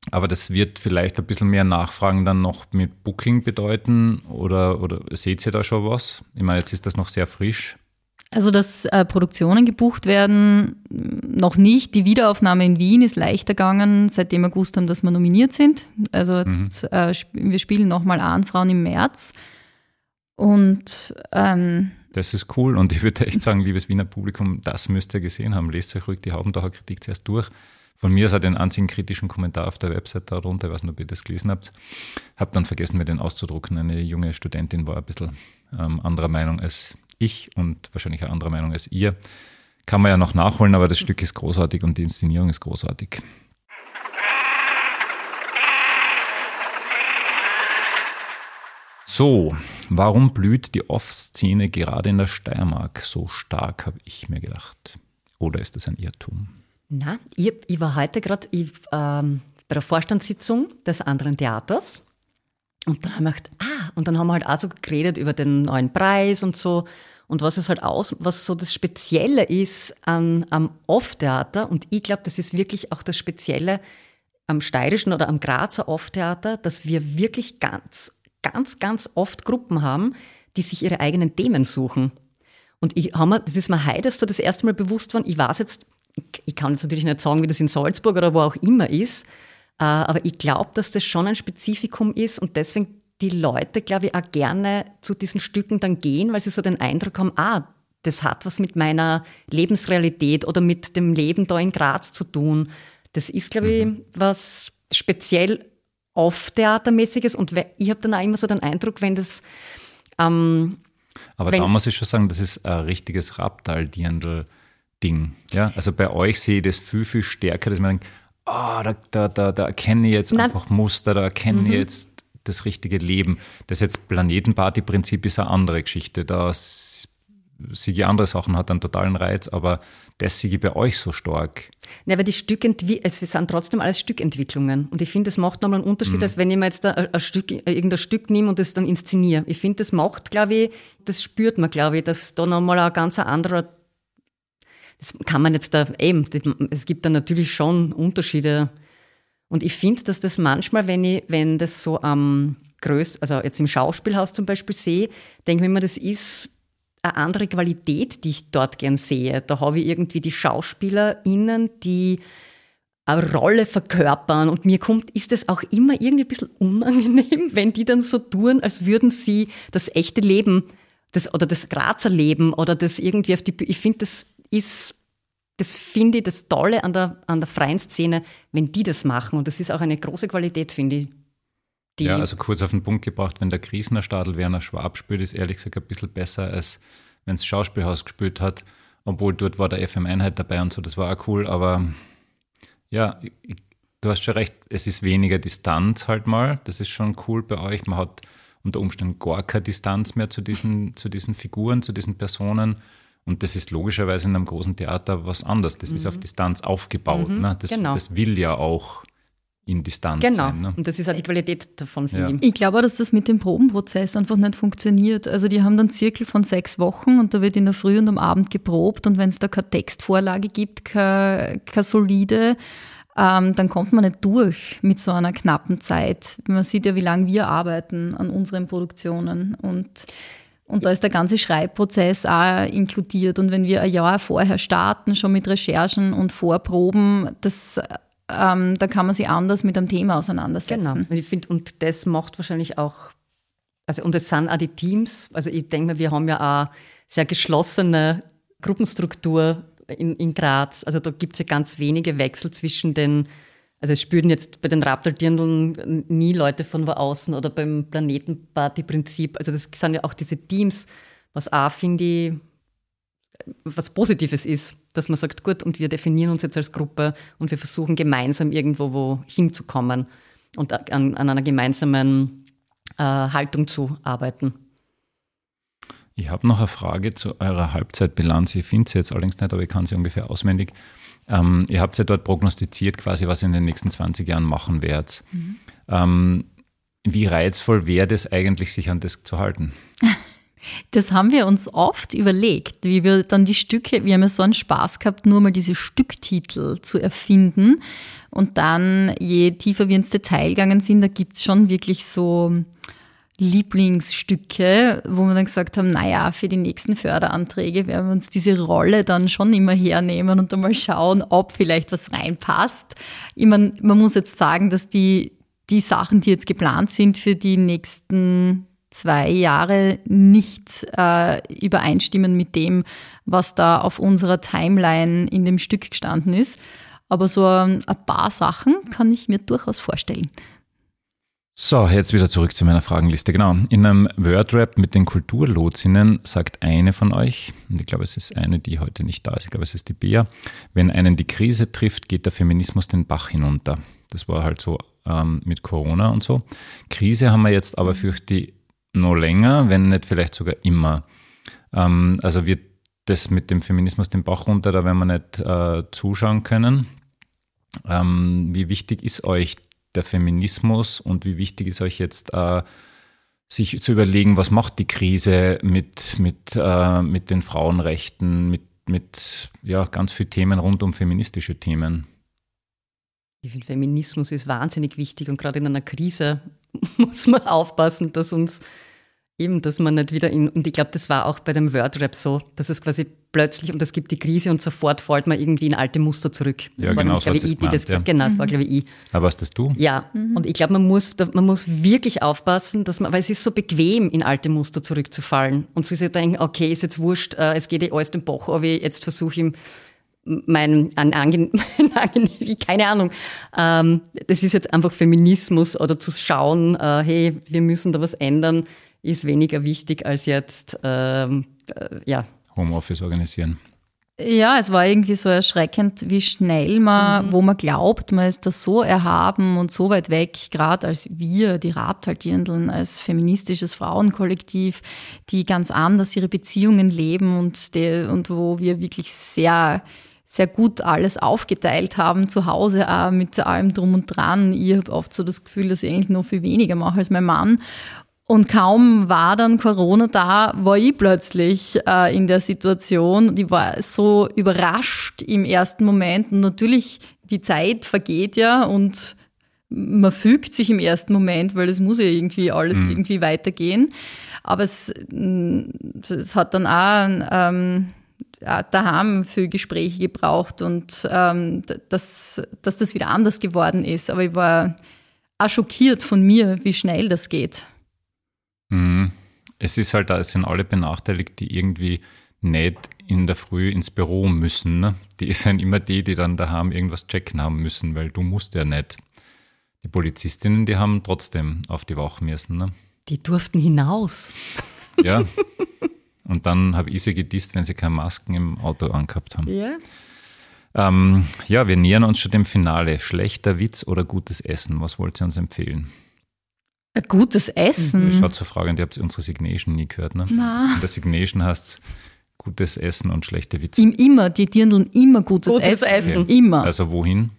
aber das wird vielleicht ein bisschen mehr Nachfragen dann noch mit Booking bedeuten oder, oder seht ihr da schon was? Ich meine, jetzt ist das noch sehr frisch. Also, dass äh, Produktionen gebucht werden, noch nicht. Die Wiederaufnahme in Wien ist leichter gegangen, seitdem wir gewusst haben, dass wir nominiert sind. Also, jetzt, äh, sp wir spielen nochmal an, Frauen im März. Und ähm, Das ist cool und ich würde echt sagen, liebes Wiener Publikum, das müsst ihr gesehen haben. Lest euch ruhig die Haubendacher Kritik zuerst durch. Von mir ist auch den einzigen kritischen Kommentar auf der Website darunter, ich weiß nicht, ob ihr das gelesen habt. Hab dann vergessen, mir den auszudrucken. Eine junge Studentin war ein bisschen ähm, anderer Meinung als ich und wahrscheinlich auch anderer Meinung als ihr. Kann man ja noch nachholen, aber das Stück ist großartig und die Inszenierung ist großartig. So, warum blüht die Off-Szene gerade in der Steiermark so stark, habe ich mir gedacht. Oder ist das ein Irrtum? Na, ich, ich war heute gerade ähm, bei der Vorstandssitzung des anderen Theaters und dann haben wir gedacht, ah, und dann haben wir halt auch so geredet über den neuen Preis und so und was es halt aus, was so das Spezielle ist an, am Off-Theater und ich glaube, das ist wirklich auch das Spezielle am steirischen oder am Grazer Off-Theater, dass wir wirklich ganz, ganz, ganz oft Gruppen haben, die sich ihre eigenen Themen suchen. Und ich das ist mir heute so das erste Mal bewusst worden, ich weiß jetzt, ich- kann jetzt natürlich nicht sagen, wie das in Salzburg oder wo auch immer ist, äh, aber ich glaube, dass das schon ein Spezifikum ist und deswegen die Leute, glaube ich, auch gerne zu diesen Stücken dann gehen, weil sie so den Eindruck haben, ah, das hat was mit meiner Lebensrealität oder mit dem Leben da in Graz zu tun. Das ist, glaube ich, was speziell off-theatermäßiges und we- ich habe dann auch immer so den Eindruck, wenn das ähm, Aber Wenn- da muss ich schon sagen, das ist ein richtiges Raptal-Dirndl-Ding. Ja? Also bei euch sehe ich das viel, viel stärker, dass man denkt, ah, da, da, da, da erkenne ich jetzt Na- einfach Muster, da erkenne ich jetzt das richtige Leben. Das jetzt Planetenparty-Prinzip ist eine andere Geschichte. Da sehe ich andere Sachen, hat einen totalen Reiz, aber das sehe ich bei euch so stark. Ja, weil die Stückentwi es sind trotzdem alles Stückentwicklungen. Und ich finde, das macht nochmal einen Unterschied, als wenn ich mir jetzt da ein, ein Stück, äh, irgendein Stück nehme und das dann inszeniere. Ich finde, das macht, glaube ich, das spürt man, glaube ich, dass da nochmal ein ganz anderer, das kann man jetzt da, eben, das- es gibt da natürlich schon Unterschiede. Und ich finde, dass das manchmal, wenn ich, wenn das so am größten, also jetzt im Schauspielhaus zum Beispiel sehe, denke ich mir immer, das ist eine andere Qualität, die ich dort gern sehe. Da habe ich irgendwie die SchauspielerInnen, die eine Rolle verkörpern und mir kommt, ist es auch immer irgendwie ein bisschen unangenehm, wenn die dann so tun, als würden sie das echte Leben das, oder das Grazer Leben oder das irgendwie auf die. Ich finde, das ist, das finde ich das Tolle an der, an der freien Szene, wenn die das machen. Und das ist auch eine große Qualität, finde ich. Ja, also kurz auf den Punkt gebracht, wenn der Kriesner Stadel Werner Schwab spielt, ist ehrlich gesagt ein bisschen besser, als wenn es Schauspielhaus gespielt hat. Obwohl dort war der FM-Einheit dabei und so, das war auch cool, aber ja, ich- du hast schon recht, es ist weniger Distanz halt mal. Das ist schon cool bei euch. Man hat unter Umständen gar keine Distanz mehr zu diesen, zu diesen Figuren, zu diesen Personen. Und das ist logischerweise in einem großen Theater was anderes. Das ist auf Distanz aufgebaut. Ne? Das, genau. das will ja auch in Distanz genau. sein. Ne? Und das ist auch die Qualität davon, finde Ja. ich. Ich glaube auch, dass das mit dem Probenprozess einfach nicht funktioniert. Also die haben dann Zirkel von sechs Wochen und da wird in der Früh und am Abend geprobt und wenn es da keine Textvorlage gibt, keine, keine solide, ähm, dann kommt man nicht durch mit so einer knappen Zeit. Man sieht ja, wie lange wir arbeiten an unseren Produktionen und und da ist der ganze Schreibprozess auch inkludiert. Und wenn wir ein Jahr vorher starten, schon mit Recherchen und Vorproben, das, ähm, da kann man sich anders mit einem Thema auseinandersetzen. Genau. Und ich finde, und das macht wahrscheinlich auch, also und es sind auch die Teams, also ich denke mal, wir haben ja auch sehr geschlossene Gruppenstruktur in, in Graz. Also da gibt es ja ganz wenige Wechsel zwischen den Also es spüren jetzt bei den Raptor-Dirndeln nie Leute von wo außen oder beim Planetenparty-Prinzip. Also das sind ja auch diese Teams, was auch, finde ich, was Positives ist, dass man sagt, gut, und wir definieren uns jetzt als Gruppe und wir versuchen gemeinsam irgendwo wo hinzukommen und an, an einer gemeinsamen äh, Haltung zu arbeiten. Ich habe noch eine Frage zu eurer Halbzeitbilanz. Ich finde sie jetzt allerdings nicht, aber ich kann sie ungefähr auswendig. Ähm, ihr habt ja dort prognostiziert, quasi, was ihr in den nächsten 20 Jahren machen werdet. Mhm. Ähm, wie reizvoll wäre das eigentlich, sich an das zu halten? Das haben wir uns oft überlegt, wie wir dann die Stücke, wir haben ja so einen Spaß gehabt, nur mal diese Stücktitel zu erfinden. Und dann, je tiefer wir ins Detail gegangen sind, da gibt es schon wirklich so Lieblingsstücke, wo wir dann gesagt haben, naja, für die nächsten Förderanträge werden wir uns diese Rolle dann schon immer hernehmen und dann mal schauen, ob vielleicht was reinpasst. Ich meine, man muss jetzt sagen, dass die, die Sachen, die jetzt geplant sind für die nächsten zwei Jahre nicht äh, übereinstimmen mit dem, was da auf unserer Timeline in dem Stück gestanden ist. Aber so ein paar Sachen kann ich mir durchaus vorstellen. So, jetzt wieder zurück zu meiner Fragenliste. Genau. In einem Wordrap mit den Kulturlotsinnen sagt eine von euch, und ich glaube, es ist eine, die heute nicht da ist, ich glaube, es ist die Bea, wenn einen die Krise trifft, geht der Feminismus den Bach hinunter. Das war halt so ähm, mit Corona und so. Krise haben wir jetzt aber fürchte ich noch länger, wenn nicht vielleicht sogar immer. Ähm, also wird das mit dem Feminismus den Bach runter, da werden wir nicht äh, zuschauen können. Ähm, wie wichtig ist euch der Feminismus und wie wichtig ist euch jetzt, äh, sich zu überlegen, was macht die Krise mit, mit, äh, mit den Frauenrechten, mit, mit ja, ganz vielen Themen rund um feministische Themen? Ich finde, Feminismus ist wahnsinnig wichtig und gerade in einer Krise muss man aufpassen, dass uns Eben, dass man nicht wieder in, und ich glaube, das war auch bei dem Wordrap so, dass es quasi plötzlich, und es gibt die Krise und sofort fällt man irgendwie in alte Muster zurück. Das ja, war genau, so ich, die das gesagt ja. Genau, das war, glaube ich, ich. Aber was das du? Ja, mhm. und ich glaube, man muss, man muss wirklich aufpassen, dass man, weil es ist so bequem, in alte Muster zurückzufallen und zu sich denken, okay, ist jetzt wurscht, äh, es geht eh alles den Bach, aber jetzt versuche ich mein, ein, ange, keine Ahnung, ähm, das ist jetzt einfach Feminismus oder zu schauen, äh, hey, wir müssen da was ändern ist weniger wichtig als jetzt, ähm, äh, ja. Homeoffice organisieren. Ja, es war irgendwie so erschreckend, wie schnell man, mhm. wo man glaubt, man ist da so erhaben und so weit weg, gerade als wir, die Rabtaltierenden, als feministisches Frauenkollektiv, die ganz anders ihre Beziehungen leben und, die, und wo wir wirklich sehr, sehr gut alles aufgeteilt haben, zu Hause auch mit allem drum und dran. Ich habe oft so das Gefühl, dass ich eigentlich noch viel weniger mache als mein Mann. Und kaum war dann Corona da, war ich plötzlich äh, in der Situation. Die war so überrascht im ersten Moment. Und natürlich, die Zeit vergeht ja und man fügt sich im ersten Moment, weil es muss ja irgendwie alles mhm. irgendwie weitergehen. Aber es, mm, es hat dann auch ähm, daheim für Gespräche gebraucht und ähm, dass, dass das wieder anders geworden ist. Aber ich war auch schockiert von mir, wie schnell das geht. Mhm. Es ist halt, es sind alle benachteiligt, die irgendwie nicht in der Früh ins Büro müssen. Ne? Die sind immer die, die dann daheim irgendwas checken haben müssen, weil du musst ja nicht. Die Polizistinnen, die haben trotzdem auf die Wache müssen. Ne? Die durften hinaus. Ja. Und dann habe ich sie gedisst, wenn sie keine Masken im Auto angehabt haben. Ja. Ähm, ja, wir nähern uns schon dem Finale. Schlechter Witz oder gutes Essen? Was wollt ihr uns empfehlen? Ein gutes Essen. Mhm. Schaut zur Frage, ihr habt unsere Signation nie gehört, ne? Nein. In der Signation heißt gutes Essen und schlechte Witze. Im, immer, die dirndeln immer gutes, gutes Essen. Essen. Okay. Immer. Also wohin?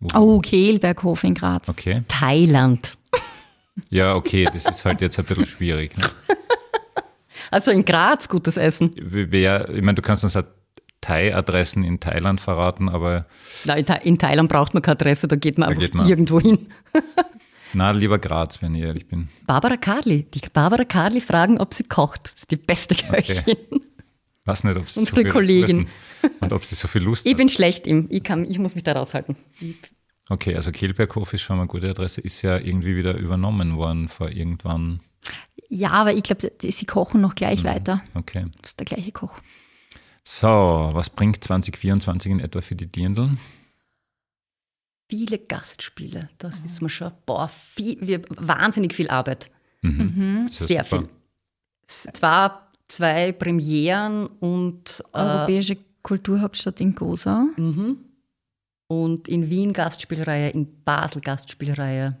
wohin? Oh, Kehlberghof in Graz. Okay. Thailand. Ja, okay, das ist halt jetzt ein bisschen schwierig. Ne? Also in Graz gutes Essen. Wer, ich meine, du kannst uns halt Thai-Adressen in Thailand verraten, aber. Na, in, Thailand braucht man keine Adresse, da geht man da einfach geht man. irgendwo hin. Na, lieber Graz, wenn ich ehrlich bin. Barbara Karli. Die Barbara Karli fragen, ob sie kocht. Das ist die beste Köchin. Okay. Weiß nicht, ob sie Unsere so Kollegin. und ob sie so viel Lust ich hat. Ich bin schlecht im. Ich, kann, ich muss mich da raushalten. Okay, also Kehlberghof ist schon mal eine gute Adresse. Ist ja irgendwie wieder übernommen worden vor irgendwann. Ja, aber ich glaube, sie kochen noch gleich mhm. weiter. Okay. Das ist der gleiche Koch. So, was bringt 2024 in etwa für die Dirndl? Viele Gastspiele. Das wissen wir schon. Boah, viel, wir, wahnsinnig viel Arbeit. Mhm. Ja Sehr super. viel. Es war zwei Premieren und, äh, Europäische Kulturhauptstadt in Gosau. und in Wien Gastspielreihe, in Basel Gastspielreihe.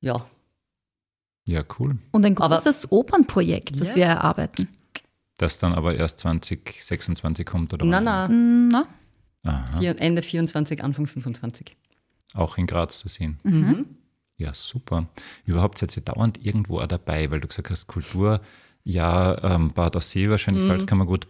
Ja, Ja, cool. Und ein Aber- großes Opernprojekt, das Ja. wir erarbeiten. Das dann aber erst 2026 kommt, oder? na, wann? na, Na, Aha. vier, Ende 24, Anfang 25. Auch in Graz zu sehen. Mhm. Ja, super. Überhaupt seid ihr dauernd irgendwo auch dabei, weil du gesagt hast, Kultur, ja, ähm, Bad Aussee Mhm. wahrscheinlich, Salzkammergut.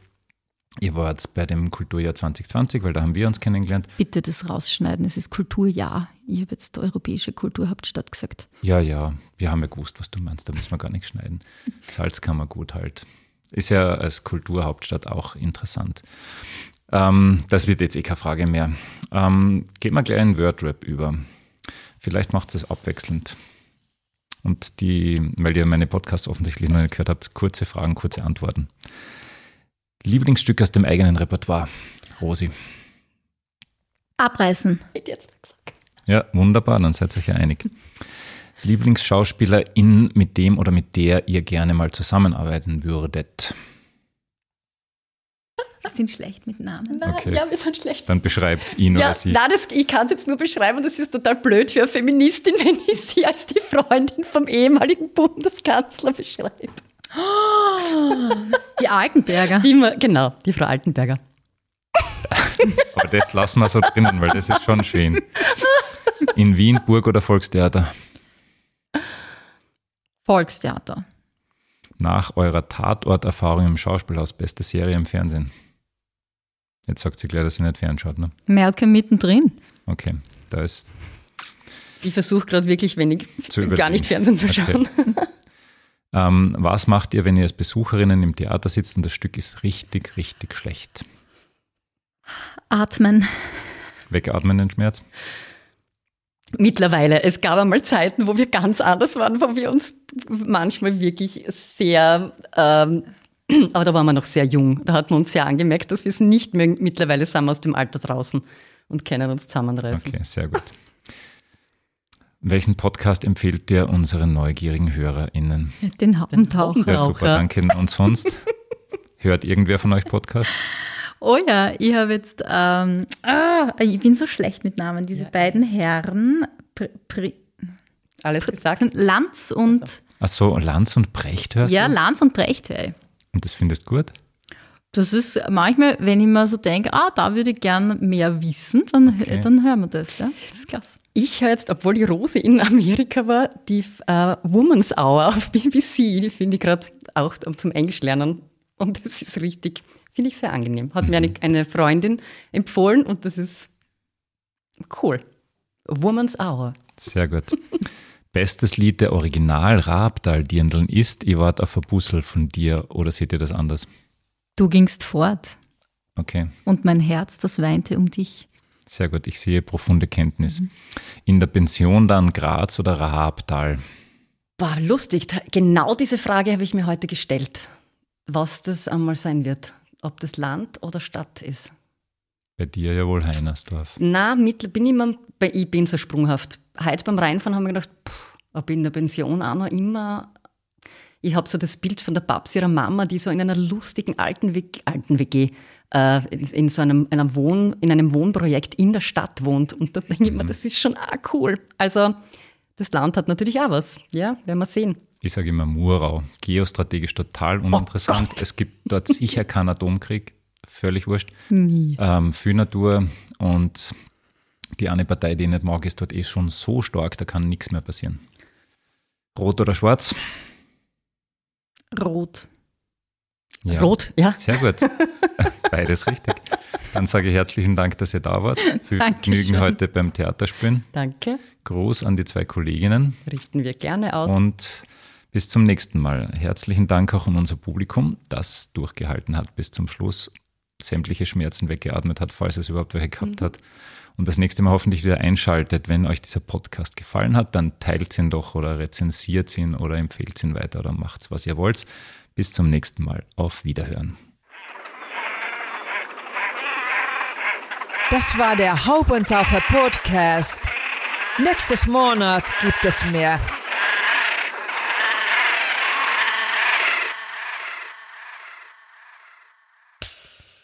Ihr wart bei dem Kulturjahr 2020, weil da haben wir uns kennengelernt. bitte das rausschneiden. Es ist Kulturjahr. Ich habe jetzt Europäische Kulturhauptstadt gesagt. Ja, ja, wir haben ja gewusst, was du meinst, da müssen wir gar nicht schneiden. Salzkammergut halt. Ist ja als Kulturhauptstadt auch interessant. Ähm, das wird jetzt eh keine Frage mehr. Ähm, gehen wir gleich in Wordrap über. Vielleicht macht es abwechselnd. Und die, weil ihr meine Podcasts offensichtlich noch nicht gehört habt, kurze Fragen, kurze Antworten. Lieblingsstück aus dem eigenen Repertoire, Rosi. Abreißen. Hätte jetzt gesagt. Ja, wunderbar, dann seid ihr euch ja einig. Lieblingsschauspielerin, mit dem oder mit der ihr gerne mal zusammenarbeiten würdet. Wir sind schlecht mit Namen. Na, Okay. Ja, wir sind schlecht. Dann beschreibt ihn Ja, oder sie. nein, das, ich kann es jetzt nur beschreiben und das ist total blöd für eine Feministin, wenn ich sie als die Freundin vom ehemaligen Bundeskanzler beschreibe. Die Altenberger. Die, genau, die Frau Altenberger. Aber das lassen wir so drinnen, weil das ist schon schön. In Wien, Burg oder Volkstheater? Volkstheater. Nach eurer Tatorterfahrung im Schauspielhaus, beste Serie im Fernsehen. Jetzt sagt sie gleich, dass sie nicht fernschaut, ne? Malcolm mittendrin. Okay, da ist Ich versuche gerade wirklich wenig, Zu gar nicht Fernsehen zu Okay. schauen. Ähm, was macht ihr, wenn ihr als Besucherinnen im Theater sitzt und das Stück ist richtig, richtig schlecht? Atmen. Wegatmen den Schmerz? Mittlerweile. Es gab einmal Zeiten, wo wir ganz anders waren, wo wir uns manchmal wirklich sehr, ähm, aber da waren wir noch sehr jung. Da hat man uns sehr angemerkt, dass wir es nicht mehr, mittlerweile sind wir aus dem Alter draußen und können uns zusammenreißen. Okay, sehr gut. Welchen Podcast empfehlt ihr unseren neugierigen HörerInnen? Den Haubentaucher. Ja, super, danke. Und sonst? Hört irgendwer von euch Podcasts? Oh ja, ich habe jetzt, ähm, ah, ich bin so schlecht mit Namen. Diese beiden Herren, Pr Pr Alles gesagt? Lanz und, Ach so, Lanz und Brecht hörst ja, du? Lanz und Brecht. ey. Und das findest du gut? Das ist manchmal, wenn ich mir so denke, ah, da würde ich gern mehr wissen, dann, Okay. dann hören wir das. Ja? Das ist klasse. Ich höre jetzt, obwohl die Rose in Amerika war, die äh, Woman's Hour auf BBC. Die finde ich gerade auch zum Englisch lernen. Und das ist richtig, finde ich sehr angenehm. Hat mir eine, eine Freundin empfohlen und das ist cool. Woman's Hour. Sehr gut. Bestes Lied der Original Rabdal-Dirndeln ist, ich wart auf ein Bussel von dir oder seht ihr das anders? Du gingst fort Okay, und mein Herz, das weinte um dich. sehr gut. Ich sehe profunde Kenntnis. In der Pension dann Graz oder Rabdal? War lustig. Genau diese Frage habe ich mir heute gestellt. Was das einmal sein wird. Ob das Land oder Stadt ist. Bei dir ja wohl Heinersdorf. Na, mittler bin ich, immer, bei- ich bin so sprunghaft. Heute beim Reinfahren haben wir gedacht, pff, ob in der Pension auch noch immer. Ich habe so das Bild von der Babs ihrer Mama, die so in einer lustigen alten, WG, alten WG äh, in, in so einem, einem Wohn, in einem Wohnprojekt in der Stadt wohnt. Und da denke ich mir, das ist schon auch cool. Also das Land hat natürlich auch was. Ja, werden wir sehen. Ich sage immer Murau. Geostrategisch total uninteressant. es gibt dort sicher keinen Atomkrieg. Völlig wurscht. Ähm, viel Natur und die eine Partei, die ich nicht mag, ist dort eh schon so stark, da kann nichts mehr passieren. Rot oder schwarz? Rot. Ja. Rot, ja. Sehr gut. Beides richtig. Dann sage ich herzlichen Dank, dass ihr da wart. Viel Dankeschön. Vergnügen heute beim Theaterspielen. Danke. Gruß an die zwei Kolleginnen Richten wir gerne aus. und bis zum nächsten Mal. Herzlichen Dank auch an unser Publikum, das durchgehalten hat bis zum Schluss, sämtliche Schmerzen weggeatmet hat, falls es überhaupt welche gehabt hat. Und das nächste Mal hoffentlich wieder einschaltet. Wenn euch dieser Podcast gefallen hat, dann teilt ihn doch oder rezensiert ihn oder empfehlt ihn weiter oder macht's, was ihr wollt. Bis zum nächsten Mal. Auf Wiederhören. Das war der Haubentaucher Podcast. Nächstes Monat gibt es mehr.